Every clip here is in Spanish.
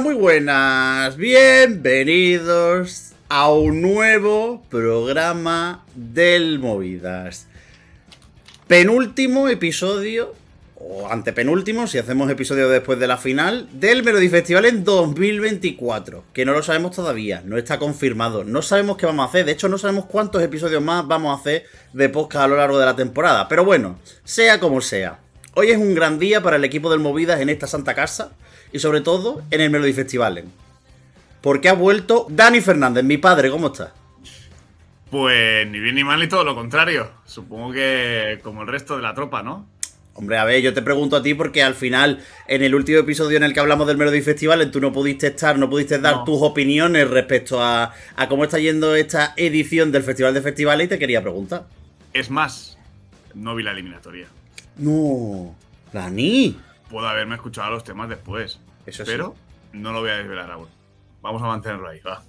Muy buenas. Bienvenidos a un nuevo programa del Movidas. Penúltimo episodio, o antepenúltimo, si hacemos episodio después de la final, del Melody Festival en 2024. Que no lo sabemos todavía, no está confirmado. No sabemos qué vamos a hacer. De hecho, no sabemos cuántos episodios más vamos a hacer de podcast a lo largo de la temporada. Pero bueno, sea como sea. Hoy es un gran día para el equipo del Movidas en esta santa casa y sobre todo en el Melody Festival. Porque ha vuelto Dani Fernández, mi padre, ¿cómo estás? Pues ni bien ni mal ni todo lo contrario. Supongo que como el resto de la tropa, ¿no? Hombre, a ver, yo te pregunto a ti porque al final, en el último episodio en el que hablamos del Melody Festival, tú no pudiste estar, no pudiste dar No. tus opiniones respecto a, a cómo está yendo esta edición del Festival de Festivales y te quería preguntar. Es más, no vi la eliminatoria. No, Dani. Puedo haberme escuchado los temas después. Eso sí. pero no lo voy a desvelar aún. Vamos a mantenerlo ahí, va.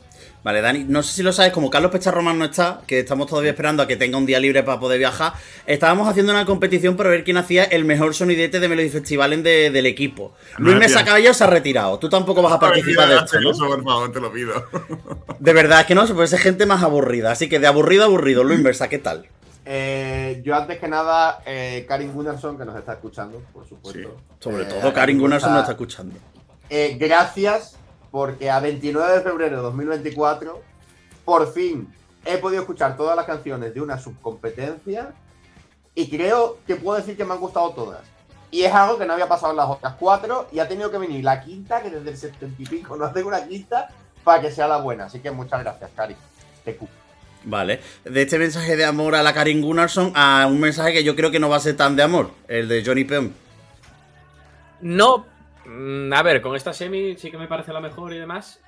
Vale, Dani, no sé si lo sabes, como Carlos Pecharromán no está, que estamos todavía esperando a que tenga un día libre para poder viajar, estábamos haciendo una competición para ver quién hacía el mejor sonidete de Melody Festival de- del equipo. No, Luis Mesa tío. Caballo se ha retirado. Tú tampoco vas a participar de esto, ¿no? Eso, por favor, te lo pido. De verdad, es que no, se puede ser gente más aburrida. Así que de aburrido a aburrido, Luis Mesa, ¿qué tal? Eh, yo antes que nada, eh, Karin Gunnarsson, que nos está escuchando, por supuesto. Sí. Sobre Eh, todo, Karin Gunnarsson nos está escuchando. Eh, gracias, porque a 29 de febrero de 2024, por fin he podido escuchar todas las canciones de una subcompetencia y creo que puedo decir que me han gustado todas. Y es algo que no había pasado en las otras cuatro y ha tenido que venir la quinta, que desde el 70 y pico no hace una quinta, para que sea la buena. Así que muchas gracias, Karin. Te cu- Vale. De este mensaje de amor a la Karin Gunnarsson a un mensaje que yo creo que no va a ser tan de amor, el de Johnny Peon. No, a ver, con esta semi sí que me parece la mejor y demás.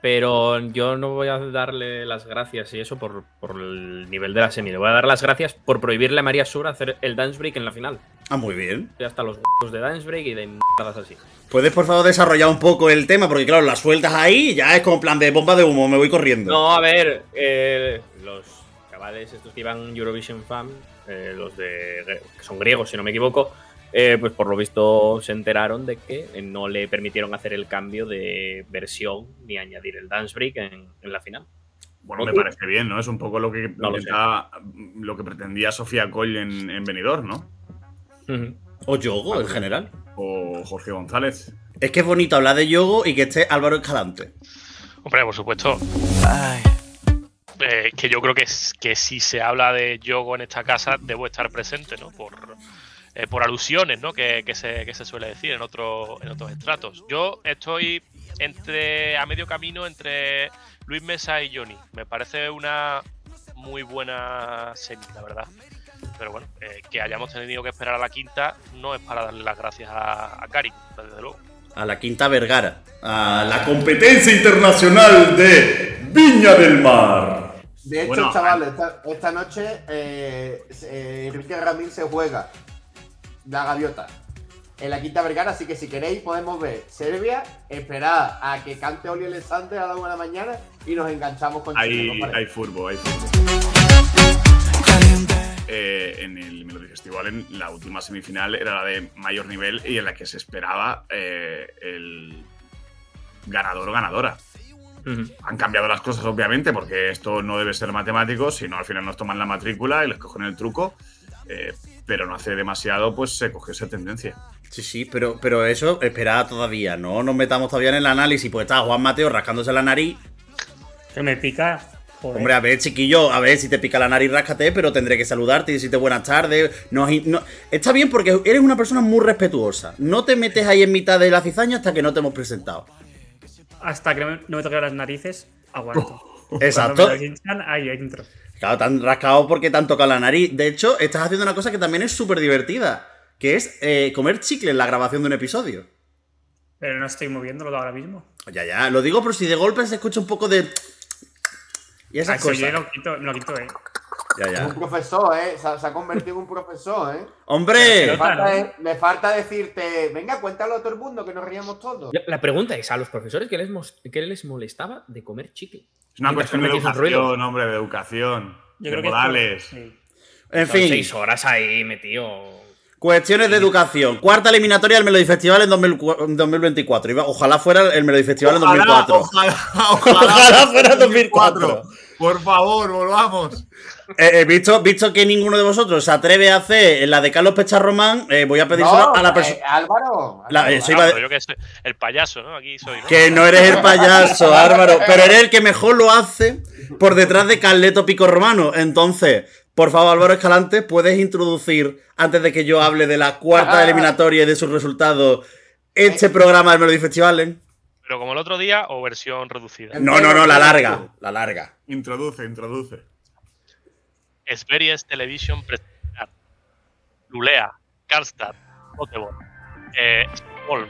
Pero yo no voy a darle las gracias y eso por, por el nivel de la semi. Le voy a dar las gracias por prohibirle a María Sur hacer el dance break en la final. Ah, muy bien. Ya hasta los huevos de dance break y de mierdas así. ¿Puedes, por favor, desarrollar un poco el tema? Porque, claro, las sueltas ahí y ya es como plan de bomba de humo, me voy corriendo. No, a ver, eh, los chavales estos que iban Eurovision Fan, eh, los de que son griegos, si no me equivoco, eh, pues por lo visto se enteraron de que no le permitieron hacer el cambio de versión ni añadir el dance break en, en la final. Bueno, me parece bien, ¿no? Es un poco lo que, No lo que pretendía Sofía Coll en, en Benidorm, ¿no? O Yogo, en general. O Jorge González. Es que es bonito hablar de Yogo y que esté Álvaro Escalante. Hombre, por supuesto. Eh, que yo creo que, es, que si se habla de Yogo en esta casa, debo estar presente, ¿no? Por, eh, por alusiones, ¿no? Que, que se, que se suele decir en, otro, en otros estratos. Yo estoy entre a medio camino entre Luis Mesa y Johnny. Me parece una muy buena semi, la verdad. Pero bueno, eh, que hayamos tenido que esperar a la quinta no es para darle las gracias a, a Karin, desde luego. A la Quinta Vergara. A la competencia internacional de Viña del Mar. De hecho, Bueno, chavales, esta, esta noche eh, eh, Enrique Ramírez se juega la gaviota en la Quinta Vergara, así que si queréis podemos ver Serbia, esperar a que cante Oli Alexander a la una de la mañana y nos enganchamos con Chile, Hay, ¿no hay furbo, hay furbo. Eh, en el Melody Festival, en la última semifinal era la de mayor nivel y en la que se esperaba eh, el ganador o ganadora. Han cambiado las cosas, obviamente, porque esto no debe ser matemático, si no al final nos toman la matrícula y les cogen el truco. eh, pero no hace demasiado, pues se cogió esa tendencia. Sí, sí, pero, pero eso, esperad todavía, no nos metamos todavía en el análisis, pues está Juan Mateo rascándose la nariz. Que me pica. Joder. Hombre, a ver, chiquillo, a ver si te pica la nariz, ráscate, pero tendré que saludarte y decirte buenas tardes. No, no- está bien porque eres una persona muy respetuosa. No te metes ahí en mitad de la cizaña hasta que no te hemos presentado. Hasta que no me, toque las narices, aguanto. Exacto. Hinchan, ahí entro. Claro, te han rascado porque te han tocado la nariz. De hecho, estás haciendo una cosa que también es súper divertida, que es eh, comer chicle en la grabación de un episodio. Pero no estoy moviéndolo ahora mismo. Ya, ya, lo digo por si de golpe se escucha un poco de... Y esas sí, cosas. yo lo quito, lo quito, eh. Ya, Es ya. un profesor, ¿eh? Se, ha- se ha convertido en un profesor, ¿eh? ¡Hombre! Pero- falta, ¿no? de- me falta decirte, venga, cuéntalo a todo el mundo que nos ríamos todos. La- pregunta es, ¿a los profesores qué les, qué les molestaba de comer chicle? Es una cuestión de educación, hombre, de educación. Yo de creo que es modales. por- sí. En fin, seis horas ahí metido. Cuestiones de educación. Cuarta eliminatoria del Melody Festival en 2004 en 2024. Iba- Ojalá fuera el Melody Festival en 2004. Ojalá, ojalá, Ojalá fuera 2004. Por favor, volvamos. Eh, eh, visto, visto que ninguno de vosotros se atreve a hacer la de Carlos Pecharromán, eh, voy a pedírselo No, a la eh, persona. Álvaro. La- Álvaro, pero yo que soy el payaso, ¿no? Aquí soy, ¿no? Que no eres el payaso, Álvaro, pero eres el que mejor lo hace por detrás de Carleto Pico Romano. Entonces, por favor, Álvaro Escalante, puedes introducir, antes de que yo hable de la cuarta Ah. eliminatoria y de sus resultados, este programa del Melody Festival. Pero como el otro día o versión reducida. No, no, no, la larga, la larga. Introduce, introduce. Sveriges Television presentar Lulea, Karlstad, Göteborg, eh, Stockholm.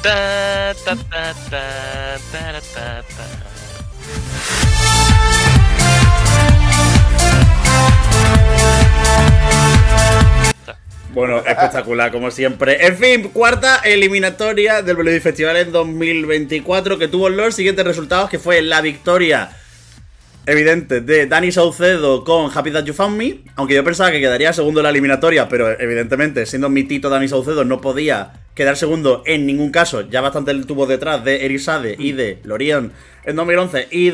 Ta, ta, ta, Bueno, espectacular, como siempre. En fin, cuarta eliminatoria del Melody Festival en 2024 que tuvo los siguientes resultados, que fue la victoria evidente de Dani Saucedo con Happy That You Found Me, aunque yo pensaba que quedaría segundo en la eliminatoria, pero evidentemente, siendo mi tito Dani Saucedo, no podía quedar segundo en ningún caso, ya bastante le tuvo detrás de Erisade y de Lorion en 2011 y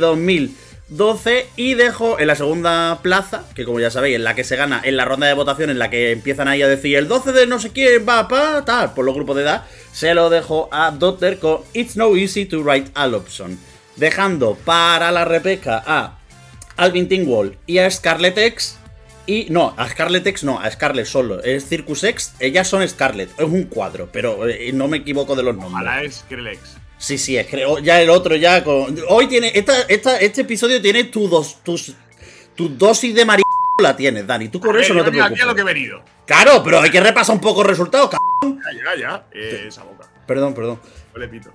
2012, y dejó en la segunda plaza, que como ya sabéis, es la que se gana en la ronda de votación, en la que empiezan ahí a decir el 12 de no sé quién va pa tal, por los grupos de edad, se lo dejó a Dotter con It's No Easy to Write a Love Song, dejando para la repesca a Alvin Tingwall y a Scarlet X. Y no, a Scarlet X no, a Scarlet solo. Es Circus X, ellas son Scarlet. Es un cuadro, pero eh, no me equivoco de los nombres. Ojalá es Skrillex. Sí, sí, es que oh, ya el otro ya con. Hoy tiene. Esta, esta- este episodio tiene tu dos, tus, tu dosis de marido la tienes, Dani. Tú por eso no te yo aquí a lo preocupes. que he venido. Claro, pero hay que repasar un poco los resultados, c Ya, ya, ya. Eh, esa boca. Perdón, perdón. Huele pito.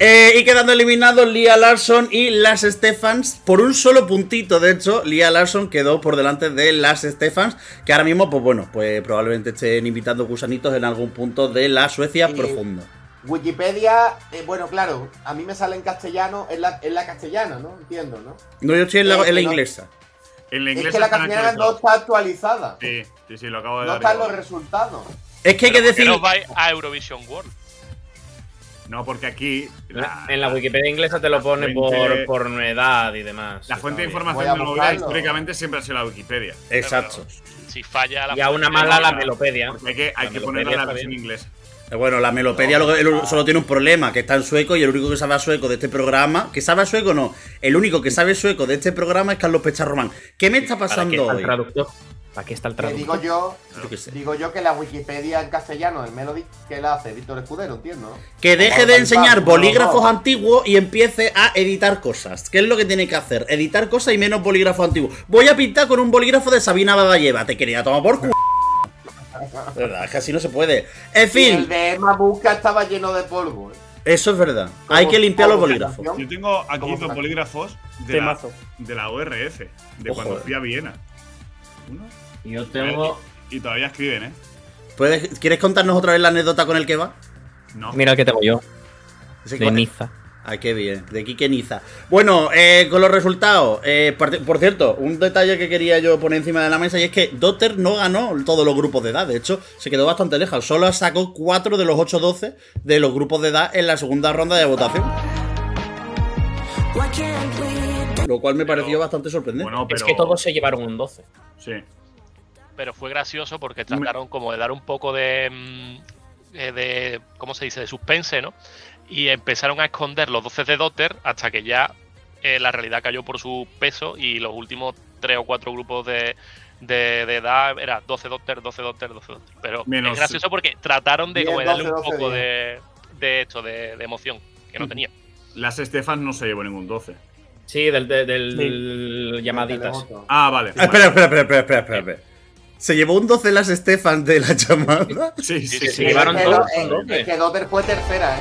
Eh, y quedando eliminados Lia Larson y Las Stephans por un solo puntito. De hecho, Lia Larson quedó por delante de Las Stephans, que ahora mismo, pues bueno, pues probablemente estén invitando gusanitos en algún punto de la Suecia profunda. Wikipedia, eh, bueno, claro, a mí me sale en castellano, es la, es la castellana, ¿no? Entiendo, ¿no? No, yo estoy en la, Eh, en la inglesa. En la Es inglesa que la castellana no está actualizada. Sí, sí, sí, lo acabo de No dar. están igual. los resultados. Es que hay que ¿Por qué decir. no vais a Eurovision World? No, porque aquí. La, en la Wikipedia inglesa te lo pone fuente- por, por edad y demás. la fuente de información de la movida buscarlo. históricamente siempre ha sido la Wikipedia. Exacto. Si falla la Y a una mala la melopedia. Porque hay que, hay que ponerla en la versión inglesa. Eh, Bueno, la melopedia lo- el- solo tiene un problema, que está en sueco y el único que sabe a sueco de este programa, que sabe a sueco no, el único que sabe sueco de este programa es Carlos Pecharromán. ¿Qué me está ¿Para qué pasando está el hoy? traductor? ¿Para qué está el Que digo traductor? yo, Yo qué sé. digo yo que la Wikipedia en castellano del Melody, que la hace Víctor Escudero, entiendo, ¿no? Que deje de enseñar bolígrafos antiguos y empiece a editar cosas. ¿Qué es lo que tiene que hacer? Editar cosas y menos bolígrafos antiguos. Voy a pintar con un bolígrafo de Sabina Baballeva. Te quería tomar por culo. Verdad, es que así no se puede. En Y el fin, de Emma Busca estaba lleno de polvo. ¿eh? eso es verdad. Hay que limpiar los bolígrafos. Yo tengo aquí ¿Cómo dos bolígrafos de la, de la ORF, de Ojo, cuando eh. fui a Viena. Uno. Yo tengo. Y todavía escriben, ¿eh? ¿Puedes- ¿Quieres contarnos otra vez la anécdota con el que va? No. Mira el que tengo yo, de Niza. Ay, qué bien, de Quique Niza. Bueno, eh, con los resultados, eh, por, por cierto, un detalle que quería yo poner encima de la mesa y es que Dotter no ganó todos los grupos de edad, de hecho, se quedó bastante lejos, solo sacó 4 de los 8-12 de los grupos de edad en la segunda ronda de votación. Lo cual me pareció bastante sorprendente. Bueno, pero. Es que todos se llevaron un 12. Sí. pero fue gracioso porque trataron como de dar un poco de, mm, eh, de ¿cómo se dice? de suspense, ¿no? Y empezaron a esconder los 12 de Dotter hasta que ya eh, la realidad cayó por su peso y los últimos tres o cuatro grupos de, de, de edad era 12 Dotter, 12 Dotter, 12 Dotter. Pero Menos- es gracioso porque trataron de Bien, como de darle 12, un 12, poco de, de esto, de, de emoción, que no tenía. Las Estefan no se llevó ningún 12. Sí, del, del, del llamaditas. Televoto. Ah, vale. Ah, espera, espera, espera, espera, espera, espera, espera. Se llevó un 12 las Stefan de la llamada. Sí, sí, Sí, sí. sí, Es llevaron todos. Es que Dotter fue tercera, ¿eh?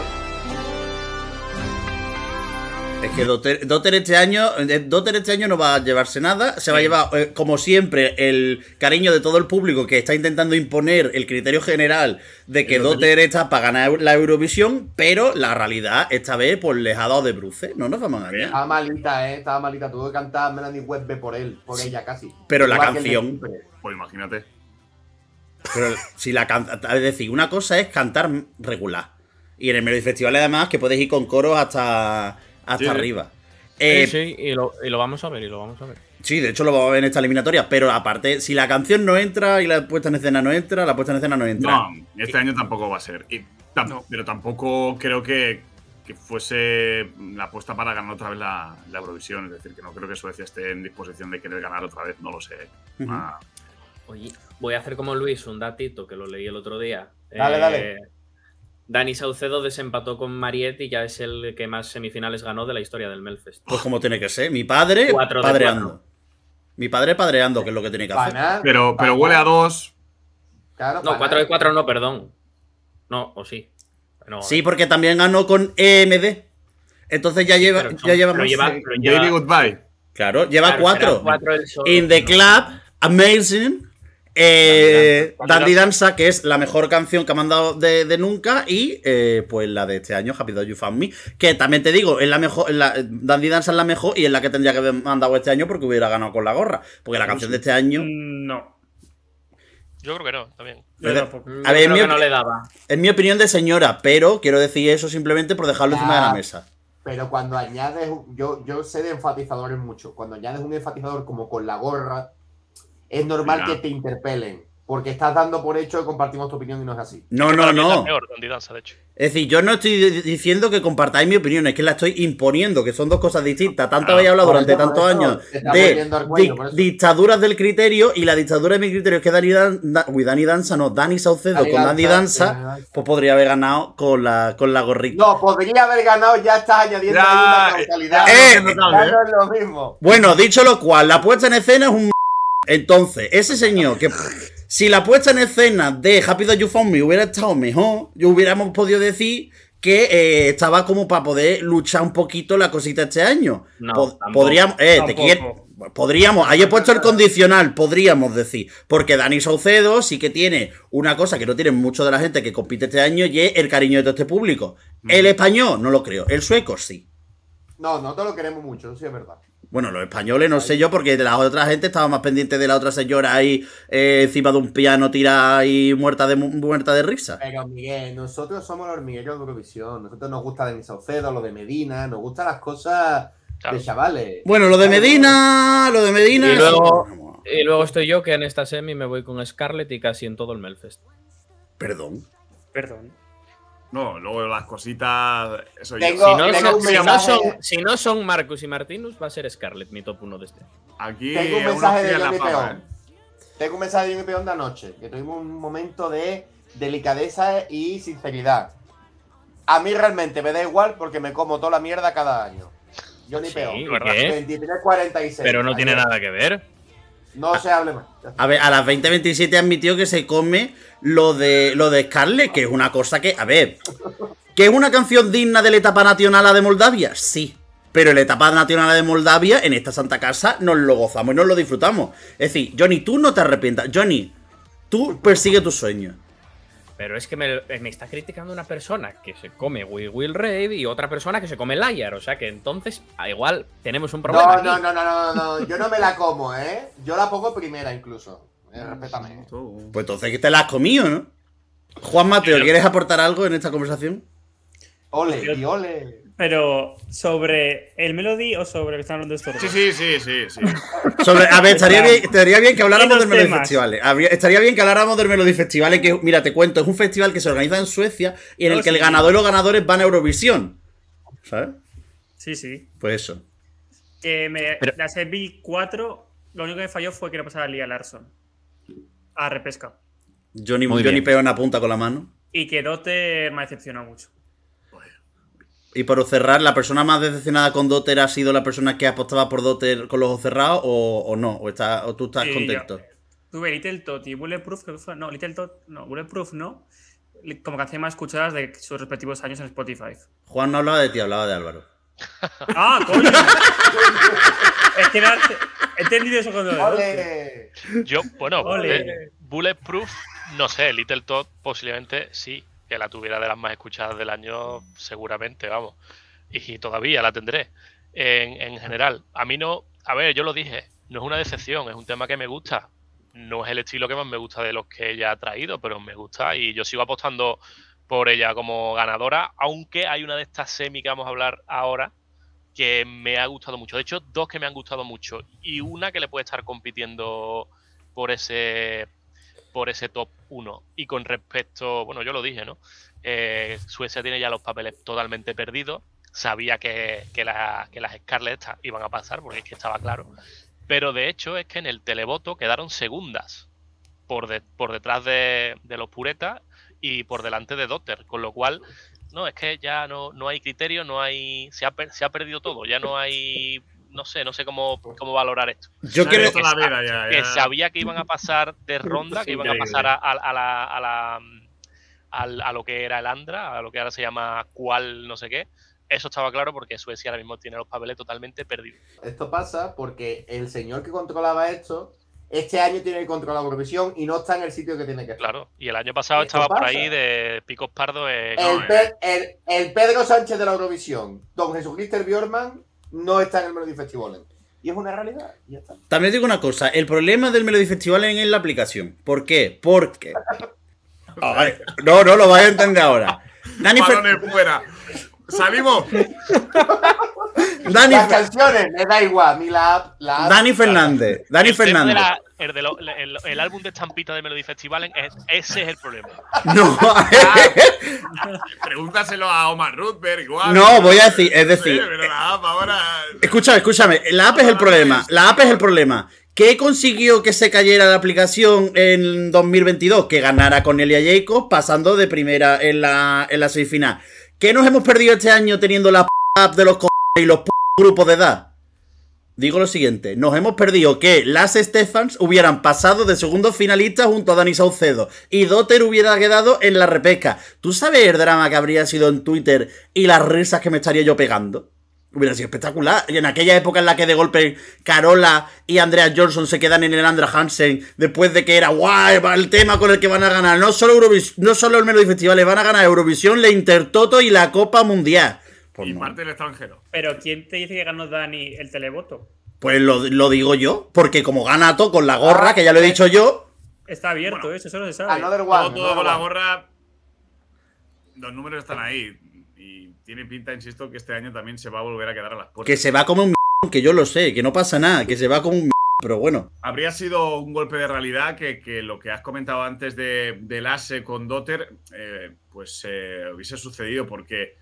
Es que Dotter, Dotter este año eh, Dotter este año no va a llevarse nada. Se va a llevar, eh, como siempre, el cariño de todo el público que está intentando imponer el criterio general de que Dotter está para ganar la Eurovisión, pero la realidad esta vez pues les ha dado de bruce. No nos vamos a engañar. Estaba malita, eh. Estaba malita. Tuvo que cantar Melanie Webbe por él, por ella casi. Pero la Igual canción-. Pues imagínate. Pero si la canta, es decir, una cosa es cantar regular. Y en el Melody Festival además que puedes ir con coros hasta, hasta Sí. arriba. Eh, sí, sí, y lo, y lo vamos a ver, y lo vamos a ver. Sí, de hecho lo vamos a ver en esta eliminatoria, pero aparte, si la canción no entra y la puesta en escena no entra, la puesta en escena no entra. No, este año tampoco va a ser. Y tam- No. Pero tampoco creo que, que fuese la apuesta para ganar otra vez la, la Eurovisión. Es decir, que no creo que Suecia esté en disposición de querer ganar otra vez. No lo sé. Ah, Oye, voy a hacer como Luis, un datito que lo leí el otro día. Eh, Dale, dale. Dani Saucedo desempató con Marietti y ya es el que más semifinales ganó de la historia del Melfest. Pues como tiene que ser. Mi padre Cuatro padreando. cuatro. Mi padre padreando, que es lo que tiene que hacer. Pero pero huele a dos. Claro, No. 4 de 4 no, perdón. No, o sí. No, Sí, porque también ganó con EMD. Entonces ya lleva, pero ya lleva pero más- lleva- lleva- Goodbye. Claro, lleva claro, cuatro. será cuatro el solo. In the Club, Amazing. Eh, Dandy Danza. Que es la mejor canción que ha mandado de, de nunca. Y eh, pues la de este año, Happy That You Found Me. Que también te digo, es la mejor. es la- Dandy Danza es la mejor y es la que tendría que haber mandado este año porque hubiera ganado con la gorra. Porque la canción de este año. No. Yo creo que no, también. A ver, creo mi no le daba. Es mi opinión de señora, pero quiero decir eso simplemente por dejarlo encima de la mesa. Pero cuando añades, un- yo, yo sé de enfatizadores mucho, cuando añades un enfatizador como con la gorra, es normal que te interpelen, porque estás dando por hecho que compartimos tu opinión y no es así. No, no, es no. peor Dandy Danza, de hecho. Es decir, yo no estoy di- diciendo que compartáis mi opinión, es que la estoy imponiendo, que son dos cosas distintas. Tanto Claro, habéis hablado durante tantos eso, años de cuello, di- dictaduras del criterio y la dictadura de mi criterio es que Dani, Dan, Da- uy, Dani Danza, no, Dani Saucedo Dani con Dani Danza, Dani Danza. pues podría haber ganado con la, con la gorrita. No, podría haber ganado, ya estás añadiendo Ya, ahí una causalidad. eh, no es lo mismo. Bueno, dicho lo cual, la puesta en escena es un... Entonces, ese señor que... Si la puesta en escena de Happy That You Found Me hubiera estado mejor, yo hubiéramos podido decir que eh, estaba como para poder luchar un poquito la cosita este año. No, Po- tampoco. podríamos, eh, te quiero- podríamos, ahí he puesto el condicional, podríamos decir, porque Dani Saucedo sí que tiene una cosa que no tiene mucho de la gente que compite este año y es el cariño de todo este público. El español, no lo creo, el sueco sí. No, no te lo queremos mucho, eso sí es verdad. Bueno, los españoles no sé yo, porque de la otra gente estaba más pendiente de la otra señora ahí eh, encima de un piano tirada y muerta de, mu- muerta de risa. Pero Miguel, nosotros somos los hormigueros de Eurovisión. Nosotros nos gusta Denis Saucedo, lo de Medina, nos gustan las cosas Claro. de chavales. Bueno, lo de Medina, lo de Medina. Y luego- Vamos, Y luego estoy yo que en esta semi me voy con Scarlett y casi en todo el Melfest. Perdón. Perdón. No, luego las cositas. Eso Tengo- yo. Si no, tengo son, un si no mensaje- son- si no son Marcus y Martinus, va a ser Scarlett mi top 1 de este. Aquí Tengo un mensaje de Johnny Peón. Tengo un mensaje de Johnny Peón de anoche, que tuvimos un momento de delicadeza y sinceridad. A mí realmente me da igual porque me como toda la mierda cada año. Johnny Sí, Peón. ¿y verdad. qué? 23-46. Pero no tiene nada que ver. No se hable más. A ver, a las 20.27 admitió que se come lo de lo de Scarlett, que es una cosa que, a ver, que es una canción digna de la etapa nacional de Moldavia, sí. Pero la etapa nacional de Moldavia, en esta santa casa, nos lo gozamos y nos lo disfrutamos. Es decir, Johnny, tú no te arrepientas. Johnny, tú persigue tus sueños. Pero es que me, me está criticando una persona que se come Will Will Rave y otra persona que se come Liar. O sea que entonces, a igual, tenemos un problema. No, aquí. no, no, no, no, no, no. Yo no me la como, ¿eh? Yo la pongo primera incluso. Eh, respétame. Pues entonces que te la has comido, ¿no? Juan Mateo, ¿quieres aportar algo en esta conversación? Ole, y ole. Pero, ¿sobre el Melody o sobre lo que están hablando de estos Sí, sí, sí, sí, sí. Sobre, a ver, estaría bien, estaría bien que habláramos del Melody. Habría- Estaría bien que habláramos del Melody Festivales, que, mira, te cuento, es un festival que se organiza en Suecia y en No, el que sí. el ganador y los ganadores van a Eurovisión. ¿Sabes? Sí, sí. Pues eso. Que me, Pero- la Seville 4, lo único que me falló fue que no pasara a Lia Larson. A repesca. Johnny, Johnny. Peón apunta con la mano. Y que Dotter me ha decepcionado mucho. Y por cerrar, ¿la persona más decepcionada con Dotter ha sido la persona que apostaba por Dotter con los ojos cerrados o, o no? ¿O, está, ¿O tú estás Sí, contento? Tuve Little Tot y Bulletproof, creo que fue- no, Little Tot, no, Bulletproof no, como canciones más escuchadas de sus respectivos años en Spotify. Juan no hablaba de ti, hablaba de Álvaro. ¡Ah, coño! es que no he entendido eso cuando. Yo, bueno, Ole. eh, Bulletproof, no sé, Little Todd posiblemente sí, que la tuviera de las más escuchadas del año, seguramente, vamos. Y todavía la tendré. En, en general, a mí no, a ver, yo lo dije, no es una decepción, es un tema que me gusta. No es el estilo que más me gusta de los que ella ha traído, pero me gusta y yo sigo apostando por ella como ganadora, aunque hay una de estas semi que vamos a hablar ahora que me ha gustado mucho. De hecho, dos que me han gustado mucho y una que le puede estar compitiendo por ese por ese top 1. Y con respecto, bueno, yo lo dije, ¿no? Eh, Suecia tiene ya los papeles totalmente perdidos. Sabía que, que, que las Scarlett estas iban a pasar, porque es que estaba claro. Pero de hecho es que en el televoto quedaron segundas por, de- por detrás de, de los puretas y por delante de Dotter. Con lo cual, no, es que ya no, no hay criterio, no hay. Se ha, se ha perdido todo, ya no hay. No sé, no sé cómo, cómo valorar esto. Yo creo visto la vida ya, Que sabía que iban a pasar de ronda, que iban a pasar a, a- a la, a, la- al- a lo que era el Andra, a lo que ahora se llama cual no sé qué. Eso estaba claro porque Suecia ahora mismo tiene los papeles totalmente perdidos. Esto pasa porque el señor que controlaba esto, este año tiene que controlar Eurovisión y no está en el sitio que tiene que estar. Claro. Y el año pasado Esto estaba por pasa. ahí de picos pardos. No, el- el Pedro Sánchez de la Eurovisión, don Jesucristo Bjorman, no está en el Melody Festival. Y es una realidad. y ya está. También digo una cosa, el problema del Melody Festival es en la aplicación. ¿Por qué? Porque... Ay, no, no lo vais a entender ahora. Dani, Fer- fuera. Salimos. Dani, Las canciones, me da igual. Ni la Dani Fernández. Dani el de Fernández. la- el, de lo- el- el álbum de estampita de Melody Festival, es- ese es el problema. No, Pregúntaselo a Omar Rutberg igual. no, voy a decir, es decir, pero la app ahora. Escúchame, escúchame. La app es el problema. La app es el problema. ¿Qué consiguió que se cayera la aplicación en 2022? Que ganara Cornelia Jacobs pasando de primera en la, en la semifinal. ¿Qué nos hemos perdido este año teniendo la p app de los co y los p grupos de edad? Digo lo siguiente, nos hemos perdido que las Stephans hubieran pasado de segundo finalista junto a Dani Saucedo y Dotter hubiera quedado en la repesca. ¿Tú sabes el drama que habría sido en Twitter y las risas que me estaría yo pegando? Hubiera sido espectacular. Y en aquella época en la que de golpe Carola y Andrea Johnson se quedan en el Andra Hansen después de que era guay el tema con el que van a ganar no solo, Eurovis- no solo el Melody Festival, van a ganar Eurovisión, la Intertoto y la Copa Mundial. Pues, Y no. parte del extranjero. Pero ¿quién te dice que ganó Dani el televoto? Pues lo, lo digo yo, porque como gana todo con la gorra, Ah, que ya lo he eh. dicho yo, Está abierto eso, eso no se sabe. One. Todo, todo con la gorra. Los números están ahí. Y tiene pinta, insisto, que este año también se va a volver a quedar a las puertas. que se va como un m***, que yo lo sé, que no pasa nada, que se va como un m***, pero bueno. Habría sido un golpe de realidad que, que lo que has comentado antes de, del ASE con Dotter, eh, pues eh, hubiese sucedido porque,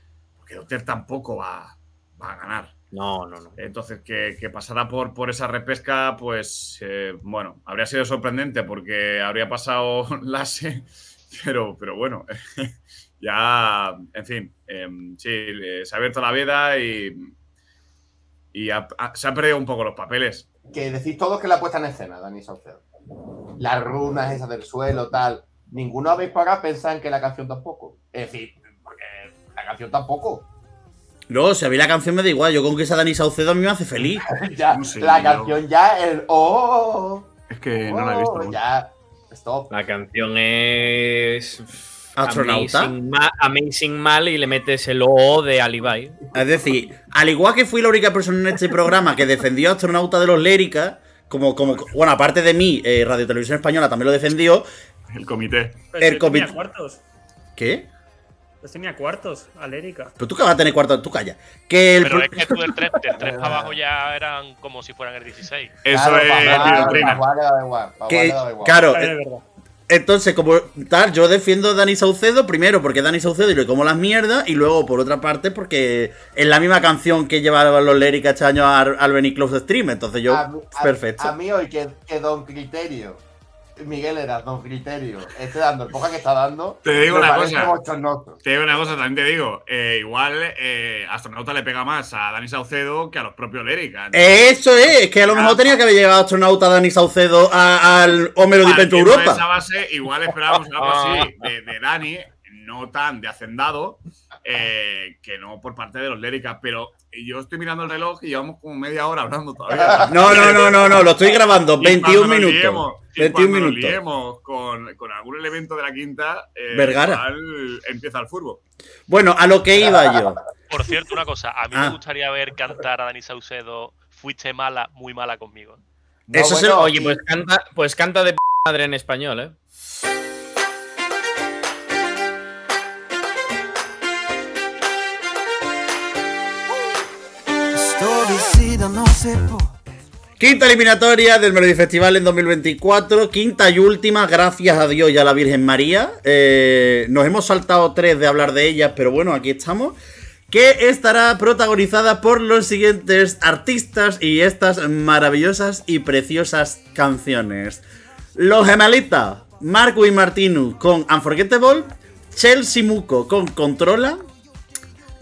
porque Dotter tampoco va, va a ganar. No, no, no. Entonces, que, que pasara por, por esa repesca, pues eh, bueno, habría sido sorprendente porque habría pasado la ASE, pero, pero bueno, ya, en fin, em, sí, se ha abierto la veda y, y ha- ha- se han perdido un poco los papeles. Que decís todos que la puesta en escena, Dani Saucedo. Las runas esas del suelo, tal. Ninguno habéis pagado pensar en que la canción tampoco. Es decir, la canción tampoco. No, si a mí la canción me da igual, yo con que esa Dani Saucedo a mí me hace feliz. ya, Sí, la yo- canción ya, el oh, Es que oh, ya. Stop. La canción es. Astronauta. Amazing, ma- amazing mal y le metes el O de Alibi. Es decir, al igual que fui la única persona en este programa que defendió a Astronauta de los Lérica, como, como, bueno, aparte de mí, eh, Radio Televisión Española también lo defendió. El comité. El cuartos. ¿Qué? Pues tenía cuartos, alérica. Pero tú que vas a tener cuarto, tú calla. Que el, Pero es que tú del 3, del 3 para abajo ya eran como si fueran el 16. Eso Claro, es mi doctrina. claro, Es eh, verdad. entonces, como tal, yo defiendo a Dani Saucedo, primero porque Dani Saucedo y le como las mierdas, y luego por otra parte porque es la misma canción que llevaban los Lérica este año al, al Benny Close Stream, entonces yo, a, mí- a- perfecto. A mí hoy que, que Don Criterio, Miguel era Don Criterio, esté dando el poca que está dando. Te digo una cosa. Te digo una cosa, también te digo. eh, igual eh, Astronauta le pega más a Dani Saucedo que a los propios Lérica. Eso es, es que a lo mejor tenía que haber llegado astronauta Dani Saucedo a- al Homero Di de esa Europa. base, igual esperábamos algo así de, de Dani, no tan de hacendado, eh, que no por parte de los Lérica, pero yo estoy mirando el reloj y llevamos como media hora hablando todavía. No, no, no, no, no, lo estoy grabando. Y 21 cuando nos minutos. liemos- y 21 cuando nos minutos. liemos con, con algún elemento de la quinta, eh, Vergara. empieza el fútbol. Bueno, a lo que iba yo. Por cierto, una cosa, a mí Ah. me gustaría ver cantar a Dani Saucedo, fuiste mala, muy mala conmigo. No, Eso es el- bueno, Oye, pues canta, pues canta de p madre en español, ¿eh? Quinta eliminatoria del Melody Festival en 2024. Quinta y última, gracias a Dios y a la Virgen María. Eh, nos hemos saltado tres de hablar de ellas, pero bueno, aquí estamos. Que estará protagonizada por los siguientes artistas y estas maravillosas y preciosas canciones. Los Gemelitas, Marco y Martinu con Unforgettable. Chelsea Muco con Controla.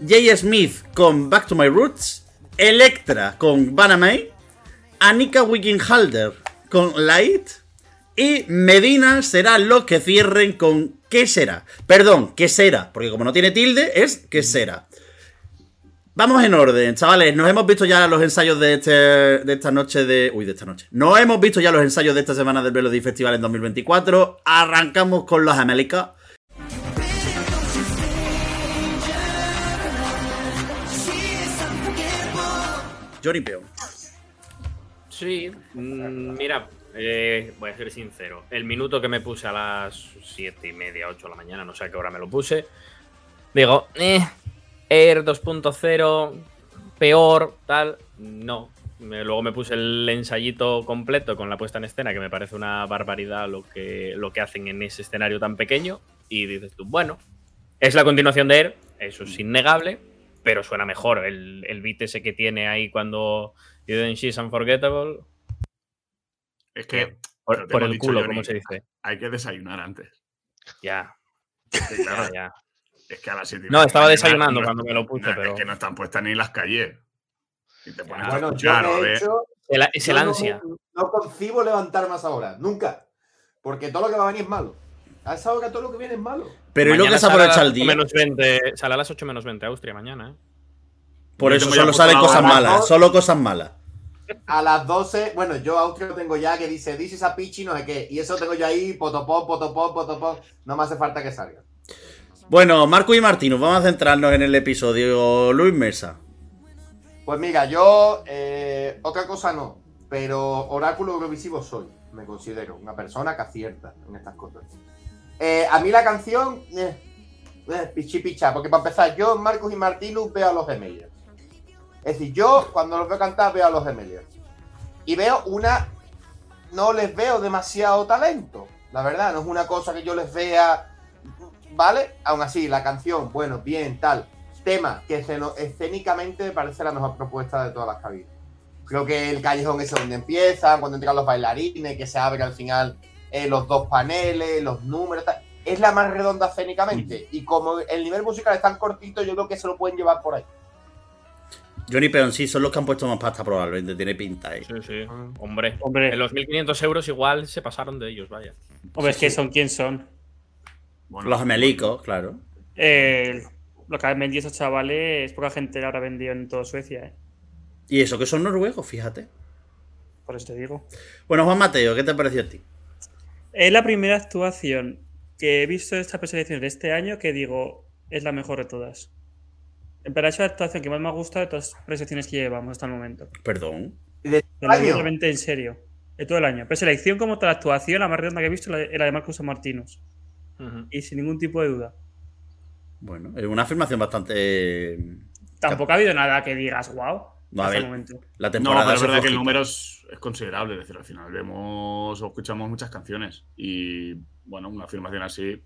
Jay Smith con Back to My Roots. Electra con Banamay. Anika Wickenhalder con Light. Y Medina será los que cierren con ¿Qué será? Perdón, ¿qué será? Porque como no tiene tilde, es ¿Qué será? Vamos en orden, chavales. Nos hemos visto ya los ensayos de, este, de esta noche de. Uy, de esta noche. Nos hemos visto ya los ensayos de esta semana del Melody Festival en 2024. Arrancamos con los América. Johnny Peón. Sí, mm, mira, eh, voy a ser sincero. El minuto que me puse a las siete y media, 8 de la mañana, no sé a qué hora me lo puse. Digo, eh, Air 2.0, peor, tal. No. Luego me puse el ensayito completo con la puesta en escena, que me parece una barbaridad lo que, lo que hacen en ese escenario tan pequeño. Y dices tú, bueno, es la continuación de Air, eso es innegable, pero suena mejor. El, el beat ese que tiene ahí cuando dicen She's Unforgettable, Es que por, te por el dicho, culo, Johnny. como se dice. hay que desayunar antes. Ya, Sí, claro, ya, ya. Es que a las siete y No, media estaba desayunando no cuando me lo puse, no, pero- Es que no están puestas ni las calles. Y te pones a Bueno, yo escuchar, a ver. hecho, El- es el yo no- ansia. No, concibo levantar más ahora, nunca. Porque todo lo que va a venir es malo. A esa hora todo lo que viene es malo. Pero ¿y lo que se aprovecha el día? 8 Menos 20, sale a las 8 menos 20 Austria mañana, ¿eh? Por Yo eso solo salen cosas malas. Solo cosas malas. A las 12, bueno, yo Austria lo tengo ya que dice, dice esa pichi, no sé qué. Y eso tengo yo ahí, potopop, potopop, potopop. No me hace falta que salga. Bueno, Marco y Martino, vamos a centrarnos en el episodio. Luis Mesa. Pues mira, yo eh, otra cosa no, pero oráculo eurovisivo soy, me considero una persona que acierta en estas cosas. Eh, a mí la canción, eh, eh, pichi picha, porque para empezar, yo Marcos y Martinus veo a los gemelos. Es decir, yo cuando los veo cantar veo a los gemelos. Y veo una, no les veo demasiado talento, la verdad, no es una cosa que yo les vea, ¿vale? Aún así, la canción, bueno, bien, tal tema que escénicamente me parece la mejor propuesta de todas las cabinas. Creo que el callejón es donde empieza, cuando entran los bailarines, que se abre al final eh, los dos paneles, los números, tal. es la más redonda escénicamente. Y como el nivel musical es tan cortito, yo creo que se lo pueden llevar por ahí. Johnny Peón, sí, son los que han puesto más pasta probablemente. Tiene pinta ahí. Sí, sí. Hombre, Hombre, en los 1.500 euros igual se pasaron de ellos, vaya. hombre, es que son quien son. Bueno, Los gemelicos, claro. Eh, lo que han vendido esos chavales, poca gente lo habrá vendido en toda Suecia, ¿eh? Y eso que son noruegos, fíjate. Por eso te digo. Bueno, Juan Mateo, ¿qué te pareció a ti? Es la primera actuación que he visto de estas preselecciones de este año que digo es la mejor de todas. En verdad es la actuación que más me ha gustado de todas las preselecciones que llevamos hasta el momento. Perdón. De año. realmente en serio. De todo el año. Preselección como toda la actuación, la más redonda que he visto es la, de Martinus. Ujú. Y sin ningún tipo de duda. Bueno, es una afirmación bastante. Tampoco ha habido nada que digas, wow. No, a ver. momento. La No, temporada pero es verdad que el número es, es considerable. Es decir, al final vemos o escuchamos muchas canciones. Y bueno, una afirmación así.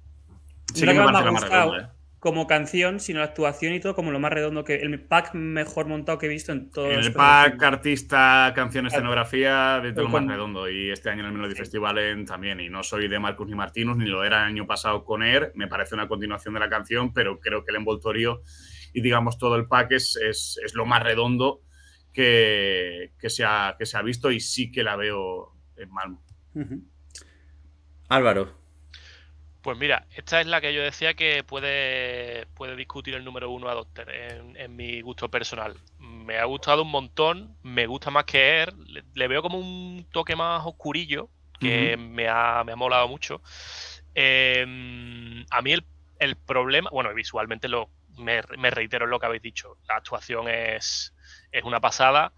Sí Lo que me más me parece la más redonda, ¿eh? como canción, sino la actuación y todo como lo más redondo que. El pack mejor montado que he visto en todo el pack, artista, canción, escenografía, de todo lo más redondo. Y este año en el Melody Festival en- también. Y no soy de Marcus ni Martinus, ni lo era el año pasado con Air. Me parece una continuación de la canción, pero creo que el envoltorio y digamos todo el pack es, es- es lo más redondo que, que, se ha, que se ha visto y sí que la veo en Malmo. Álvaro. Pues mira, esta es la que yo decía que puede, puede discutir el número uno a Doctor en, en mi gusto personal. Me ha gustado un montón, me gusta más que él, le, le veo como un toque más oscurillo, que me, ha, me ha molado mucho. Eh, a mí el, el problema, bueno, visualmente lo, me, me reitero en lo que habéis dicho, la actuación es, es una pasada.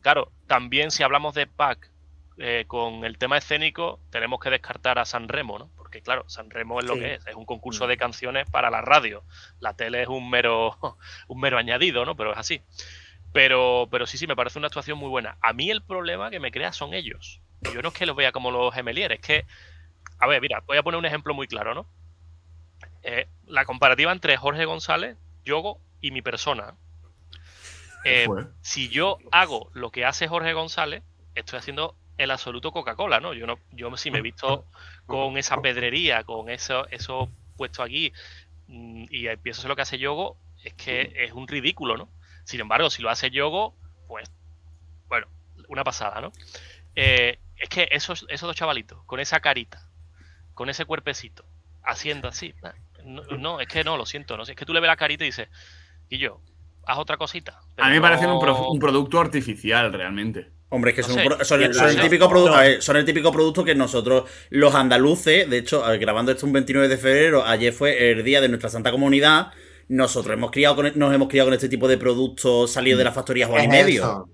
Claro, también si hablamos de Pac eh, con el tema escénico, tenemos que descartar a San Remo, ¿no? Porque claro, San Remo es lo Sí. que es, es un concurso de canciones para la radio. La tele es un mero, un mero añadido, ¿no? Pero es así. Pero, pero sí, sí, me parece una actuación muy buena. A mí el problema que me crea son ellos. Yo no es que los vea como los gemelieres, es que, a ver, mira, voy a poner un ejemplo muy claro, ¿no? Eh, la comparativa entre Jorge González, Yogo y mi persona. Eh, si yo hago lo que hace Jorge González, estoy haciendo el absoluto Coca-Cola, ¿no? Yo no, yo si me he visto con esa pedrería, con eso, eso puesto aquí, mm, y empiezo a hacer lo que hace Yogo, es que es un ridículo, ¿no? Sin embargo, si lo hace Yogo, pues, bueno, una pasada, ¿no? Eh, es que esos, esos dos chavalitos, con esa carita, con ese cuerpecito, haciendo así, no, no, es que no, lo siento, no es que tú le ves la carita y dices, y yo, haz otra cosita. A mí me parece un, pro- pero- un producto artificial, realmente. Hombre, es que No son, sé, un pro- son- y el son el lazo, típico produ- no. a ver, son el típico producto que nosotros, los andaluces, de hecho, ver, grabando esto un 29 de febrero, ayer fue el día de nuestra santa comunidad. Nosotros hemos criado con, nos hemos criado con este tipo de productos salidos de las factorías Juan y medio. eso.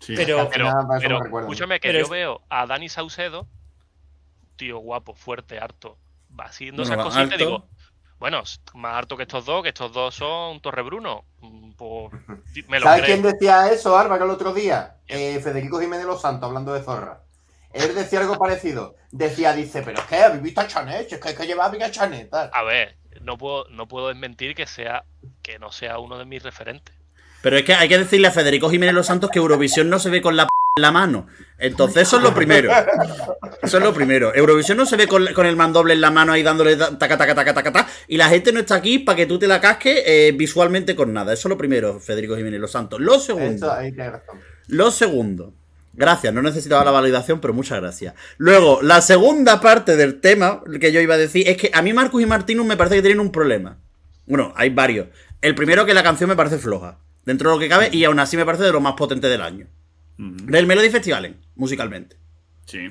Sí. Pero- Pero, pero escúchame que Pero yo es- veo a Dani Saucedo, tío guapo, fuerte, harto, va haciendo esas cositas digo, bueno, más harto que estos dos, que estos dos son Torre Bruno. Mm, Pues, di- me lo ¿Sabes creo. quién decía eso, Álvaro, el otro día? Eh, Federico Jiménez Los Santos, hablando de Zorra. Él decía algo parecido. Decía, dice, pero es que habéis visto a Chanet, es que hay que llevar a Chanet. tal". A ver, no puedo, no puedo desmentir que sea, que no sea uno de mis referentes. Pero es que hay que decirle a Federico Jiménez Los Santos que Eurovisión no se ve con la p la mano. Entonces eso es lo primero. Eso es lo primero. Eurovisión no se ve con, con el mandoble en la mano ahí dándole ta- taca, taca, taca, taca, taca. Y la gente no está aquí para que tú te la casques eh, visualmente con nada. Eso es lo primero, Federico Jiménez Los Santos. Lo segundo. Eso, ahí tienes razón. Lo segundo. Gracias, no necesitaba la validación, pero muchas gracias. Luego, la segunda parte del tema que yo iba a decir es que a mí Marcus y Martinus me parece que tienen un problema. Bueno, hay varios. El primero que la canción me parece floja, dentro de lo que cabe, y aún así me parece de lo más potente del año. Del Melody Festival, musicalmente. Sí.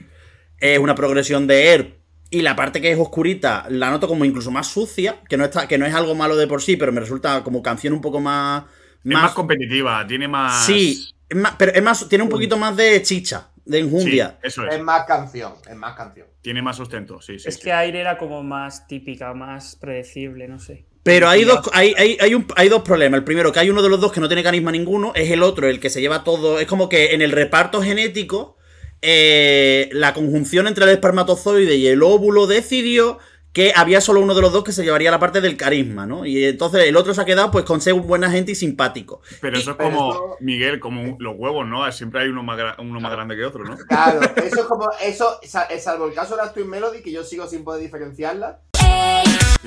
Es una progresión de Air. Y la parte que es oscurita la noto como incluso más sucia, que no, está, que no es algo malo de por sí, pero me resulta como canción un poco más... Es más competitiva, tiene más. Sí, es más- pero es más, tiene un poquito más de chicha, de Sí, enjundia. eso Es es. más canción, es más canción. Tiene más sustento, sí, sí. es sí. que Aire era como más típica, más predecible, no sé. Pero hay dos, hay, hay, hay, un- hay dos problemas. El primero, que hay uno de los dos que no tiene carisma ninguno, es el otro, el que se lleva todo. Es como que en el reparto genético, eh, la conjunción entre el espermatozoide y el óvulo decidió que había solo uno de los dos que se llevaría la parte del carisma, ¿no? Y entonces el otro se ha quedado pues con ser buena gente y simpático. Pero eso es como, eso- Miguel, como los huevos, ¿no? Siempre hay uno más, gra- uno más grande que otro, ¿no? Claro, eso es como, eso, sa- salvo el caso de la Twin Melody, que yo sigo sin poder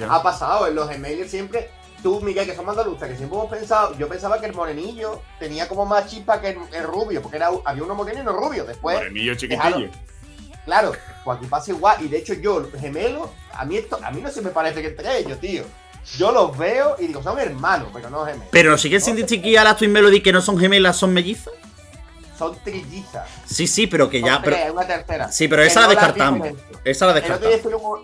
ha pasado en los emails siempre. Tú, Miguel, que somos andaluces, que siempre hemos pensado, yo pensaba que el morenillo tenía como más chispa que el, el rubio, porque era, había uno moreno y uno rubio. Después, Morenillo chiquitillo. claro, pues aquí pasa igual. Y de hecho, yo, gemelo, a mí esto, a mí no se me parece que entre ellos, tío. Yo los veo y digo, son hermanos, pero no gemelos. Pero siguen sin distinguir a las Twin Melody que no son gemelas, son mellizas. Son trillizas. Sí, sí, pero que Son ya. tres, Pero, una tercera. sí, pero esa la descartamos. Esa la descartamos.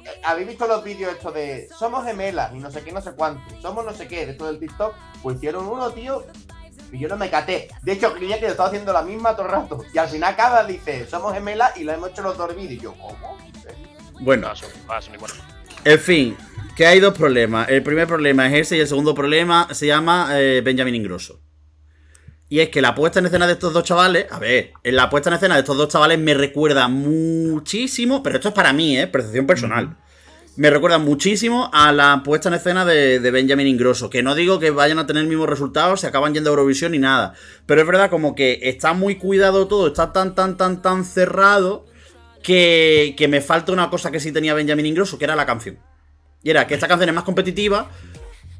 eh, habéis visto los vídeos estos de somos gemelas y no sé qué, no sé cuánto, somos no sé qué, de todo el TikTok, pues hicieron uno, tío, y yo no me caté. De hecho, creía que yo estaba haciendo la misma todo el rato. Y al final cada dice, somos gemelas y lo hemos hecho los dos vídeos. Y yo, ¿cómo? Bueno, Ah, ah. En fin, que hay dos problemas. El primer problema es ese y el segundo problema se llama eh, Benjamin Ingrosso. Y es que la puesta en escena de estos dos chavales, a ver, en la puesta en escena de estos dos chavales me recuerda muchísimo, pero esto es para mí, ¿eh? Percepción personal. Me recuerda muchísimo a la puesta en escena de, de Benjamin Ingrosso. Que no digo que vayan a tener el mismo resultado, se acaban yendo a Eurovisión ni nada. Pero es verdad como que está muy cuidado todo, está tan, tan, tan, tan cerrado que, que me falta una cosa que sí tenía Benjamin Ingrosso, que era la canción. Y era que esta canción es más competitiva,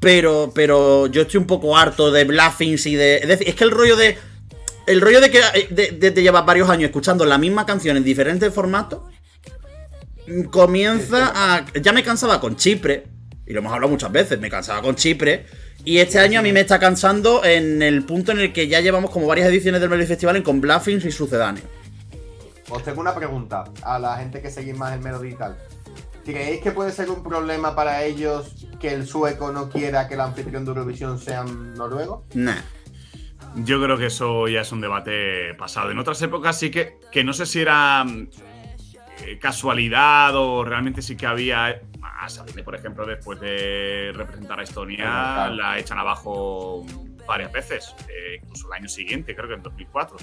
pero, pero yo estoy un poco harto de bluffings y de. Es que el rollo de. El rollo de que de, de- de llevar varios años escuchando la misma canción en diferentes formatos. comienza a. Ya me cansaba con Chipre, y lo hemos hablado muchas veces, me cansaba con Chipre. Y este año a mí me está cansando en el punto en el que ya llevamos como varias ediciones del Melody Festival en con Bluffings y sucedáneos. Os tengo una pregunta a la gente que seguís más el Melody y tal. ¿Creéis que puede ser un problema para ellos que el sueco no quiera que el anfitrión de Eurovisión sea noruego? Nah. Yo creo que eso ya es un debate pasado. En otras épocas sí que, que no sé si era mm, eh, casualidad o realmente sí que había. A Sabine, por ejemplo, después de representar a Estonia, la echan abajo varias veces. eh, incluso el año siguiente, creo que en 2004,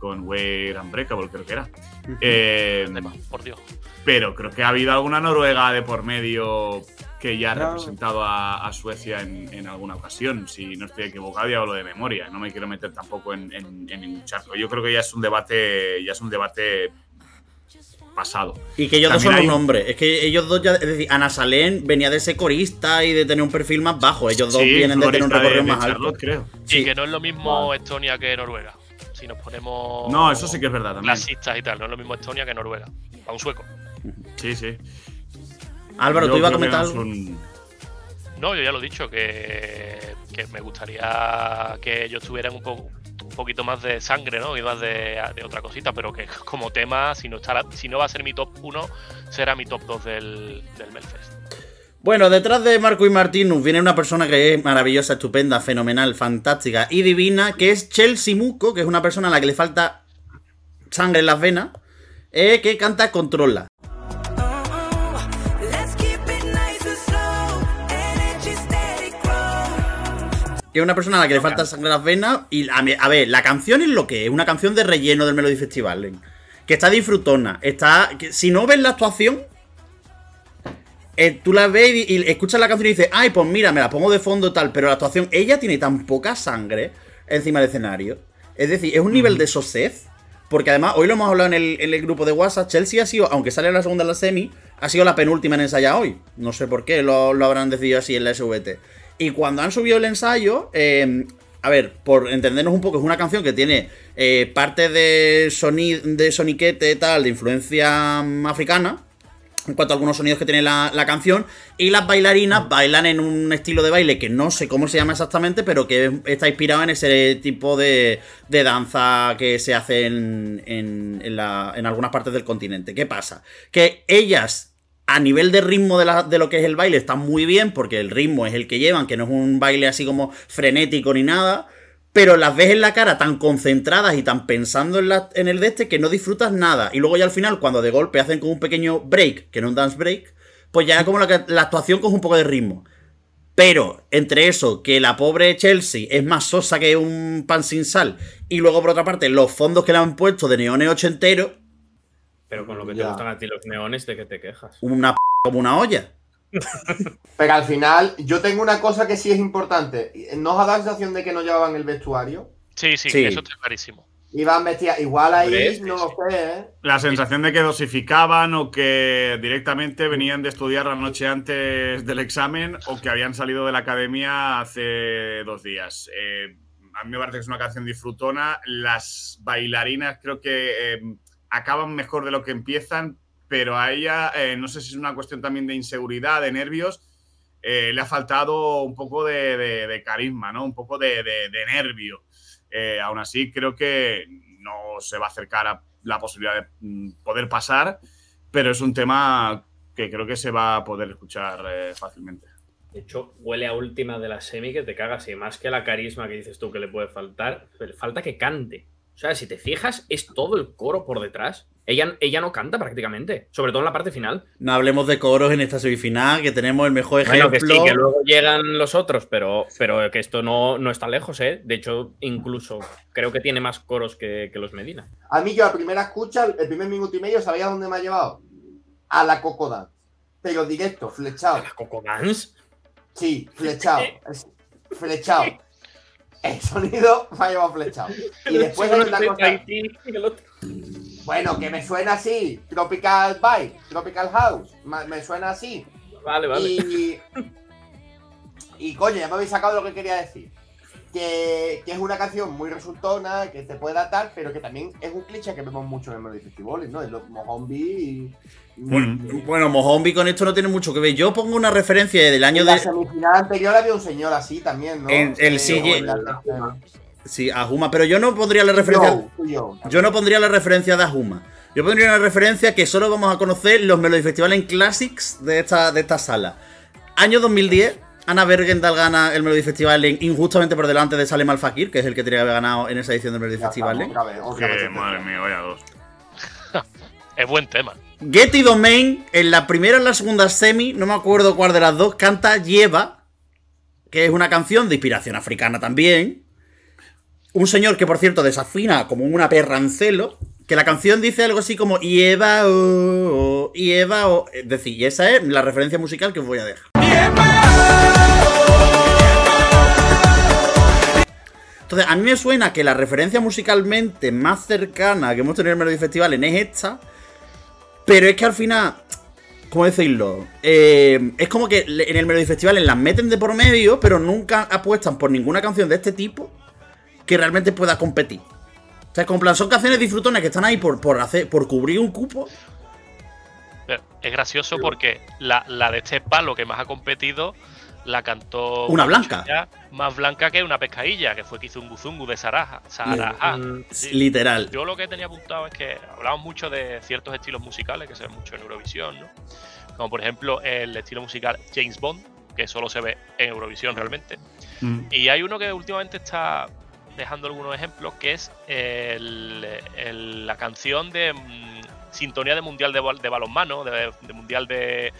con We're Unbreakable, creo que era. Eh, Por Dios. pero creo que ha habido alguna noruega de por medio que ya ha representado a, a Suecia en, en alguna ocasión. Si no estoy equivocado, ya hablo de memoria. No me quiero meter tampoco en, en- en ningún charco. Yo creo que ya es un debate, ya es un debate pasado. Y que ellos dos son un un- hombre. Es que ellos dos ya. Es decir, Ana Salén venía de ser corista y de tener un perfil más bajo. Ellos dos Sí, vienen de tener un recorrido de- de más alto. Charlotte, creo. Y Sí. que no es lo mismo Estonia que Noruega. Si nos ponemos. No, eso sí que es verdad también. Clasistas y tal. No es lo mismo Estonia que Noruega. A un sueco. Sí, sí. Álvaro, Yo tú ibas a comentar No, yo ya lo he dicho, que, que me gustaría que ellos tuvieran un, poco, un poquito más de sangre, ¿no? Y más de, de otra cosita, pero que como tema, si no, estará, si no va a ser mi top 1, será mi top 2 del, del Melfest. Bueno, detrás de Marco y Martinus viene una persona que es maravillosa, estupenda, fenomenal, fantástica y divina, que es Chelsea Muco, que es una persona a la que le falta sangre en las venas, eh, que canta Controla. Que es una persona a la que le falta sangre en las venas. Y a, mí- a ver, la canción es lo que es, una canción de relleno del Melody Festival. ¿eh? Que está disfrutona. Está. que si no ves la actuación. Eh, tú la ves y, y escuchas la canción y dices, ay, pues mira, me la pongo de fondo tal, pero la actuación, ella tiene tan poca sangre encima del escenario. Es decir, es un nivel de sosez. Porque además, hoy lo hemos hablado en el, en el grupo de WhatsApp, Chelsea ha sido, aunque sale en la segunda en la semi, ha sido la penúltima en ensayar hoy. No sé por qué lo, lo habrán decidido así en la SVT. Y cuando han subido el ensayo, eh, a ver, por entendernos un poco, es una canción que tiene eh, parte de, soni de soniquete tal, de influencia mm, africana, en cuanto a algunos sonidos que tiene la, la canción. Y las bailarinas bailan en un estilo de baile que no sé cómo se llama exactamente, pero que está inspirado en ese tipo de, de danza que se hace en, en- en algunas partes del continente. ¿Qué pasa? Que ellas, a nivel de ritmo de, la- de lo que es el baile, están muy bien, porque el ritmo es el que llevan, que no es un baile así como frenético ni nada. Pero las ves en la cara tan concentradas y tan pensando en, la- en el de este que no disfrutas nada. Y luego ya al final, cuando de golpe hacen como un pequeño break, que no un dance break, pues ya como la, actuación coge un poco de ritmo. Pero entre eso, que la pobre Chelsea es más sosa que un pan sin sal, y luego por otra parte, los fondos que le han puesto de neones ochenteros, Pero con lo que te Ya. gustan a ti los neones, ¿de qué te quejas? una p como una olla. Pero al final, yo tengo una cosa que sí es importante. ¿No os ha dado la sensación de que no llevaban el vestuario? Sí, sí, Sí. eso está clarísimo. Iban vestidas. Igual ahí, no sí. lo sé, ¿eh? La sensación de que dosificaban o que directamente venían de estudiar la noche antes del examen o que habían salido de la academia hace dos días. Eh, a mí me parece que es una canción disfrutona. Las bailarinas creo que eh, acaban mejor de lo que empiezan, pero a ella eh, no sé si es una cuestión también de inseguridad, de nervios. eh, le ha faltado un poco de, de- de carisma, ¿no? Un poco de, de- nervio. Eh, aún así, creo que no se va a acercar a la posibilidad de mm, poder pasar, pero es un tema que creo que se va a poder escuchar eh, fácilmente. De hecho, huele a última de la semi que te cagas. Y más que la carisma que dices tú que le puede faltar, falta que cante. O sea, si te fijas, es todo el coro por detrás. Ella, ella no canta prácticamente, sobre todo en la parte final. No hablemos de coros en esta semifinal, que tenemos el mejor ejemplo. Bueno, que sí, que luego llegan los otros, pero, pero que esto no, no está lejos, ¿eh? De hecho, incluso creo que tiene más coros que, que los Medina. A mí yo a primera escucha, el primer minuto y medio, ¿sabía dónde me ha llevado? A la Coco Dance. Pero directo, flechado. ¿La Coco Dance? Sí, flechado. Flechado. El sonido me ha llevado flechado. Y después hay una cosa. Bueno, que me suena así. Tropical Vibe, Tropical House. Me suena así. Vale, vale. Y. Y coño, ya me habéis sacado lo que quería decir. que, que es una canción muy resultona, que te puede datar, pero que también es un cliché que vemos mucho en el Melody Festivales, ¿no? En los Mojombi y. Bueno, bueno, Mojombi con esto no tiene mucho que ver. Yo pongo una referencia del año en la de. semifinal anterior había un señor así también, ¿no? En el Eh, la tercera. Sí, a Juma, pero yo no pondría la referencia. Yo, yo. Yo no pondría la referencia de Ajuma. Yo pondría una referencia que solo vamos a conocer los Melody Festival en Classics de esta, de esta sala. Año 2010, Ana Bergendal gana el Melody Festival en injustamente por delante de Salem Al Fakir, que es el que tenía que haber ganado en esa edición del Melody Ya Festival. estamos, otra vez, otra vez Que, madre mía, vaya dos. Es buen tema. Getty Domain, en la primera y en la segunda semi, no me acuerdo cuál de las dos, canta Lleva, que es una canción de inspiración africana también. Un señor que, por cierto, desafina como una perra en celo, que la canción dice algo así como Lleva, oh. Es decir, y esa es la referencia musical que os voy a dejar. Entonces, a mí me suena que la referencia musicalmente más cercana que hemos tenido en el Melody Festival es esta, pero es que al final, ¿cómo decirlo? Eh, es como que en el Melody Festival las meten de por medio, pero nunca apuestan por ninguna canción de este tipo que realmente pueda competir. O sea, como en plan, son canciones disfrutonas que están ahí por, por, hacer, por cubrir un cupo. Pero es gracioso porque la, la de este palo que más ha competido la cantó Una blanca. Más blanca que una pescadilla, que fue Kizunguzungu de Saraja. Saraja. Mm, Sí. Literal. Yo lo que tenía apuntado es que hablamos mucho de ciertos estilos musicales que se ven mucho en Eurovisión, ¿no? Como por ejemplo el estilo musical James Bond, que solo se ve en Eurovisión realmente. Mm. Y hay uno que últimamente está dejando algunos ejemplos, que es el- el- la canción de mm, Sintonía de Mundial de, de Balonmano, de, de Mundial de,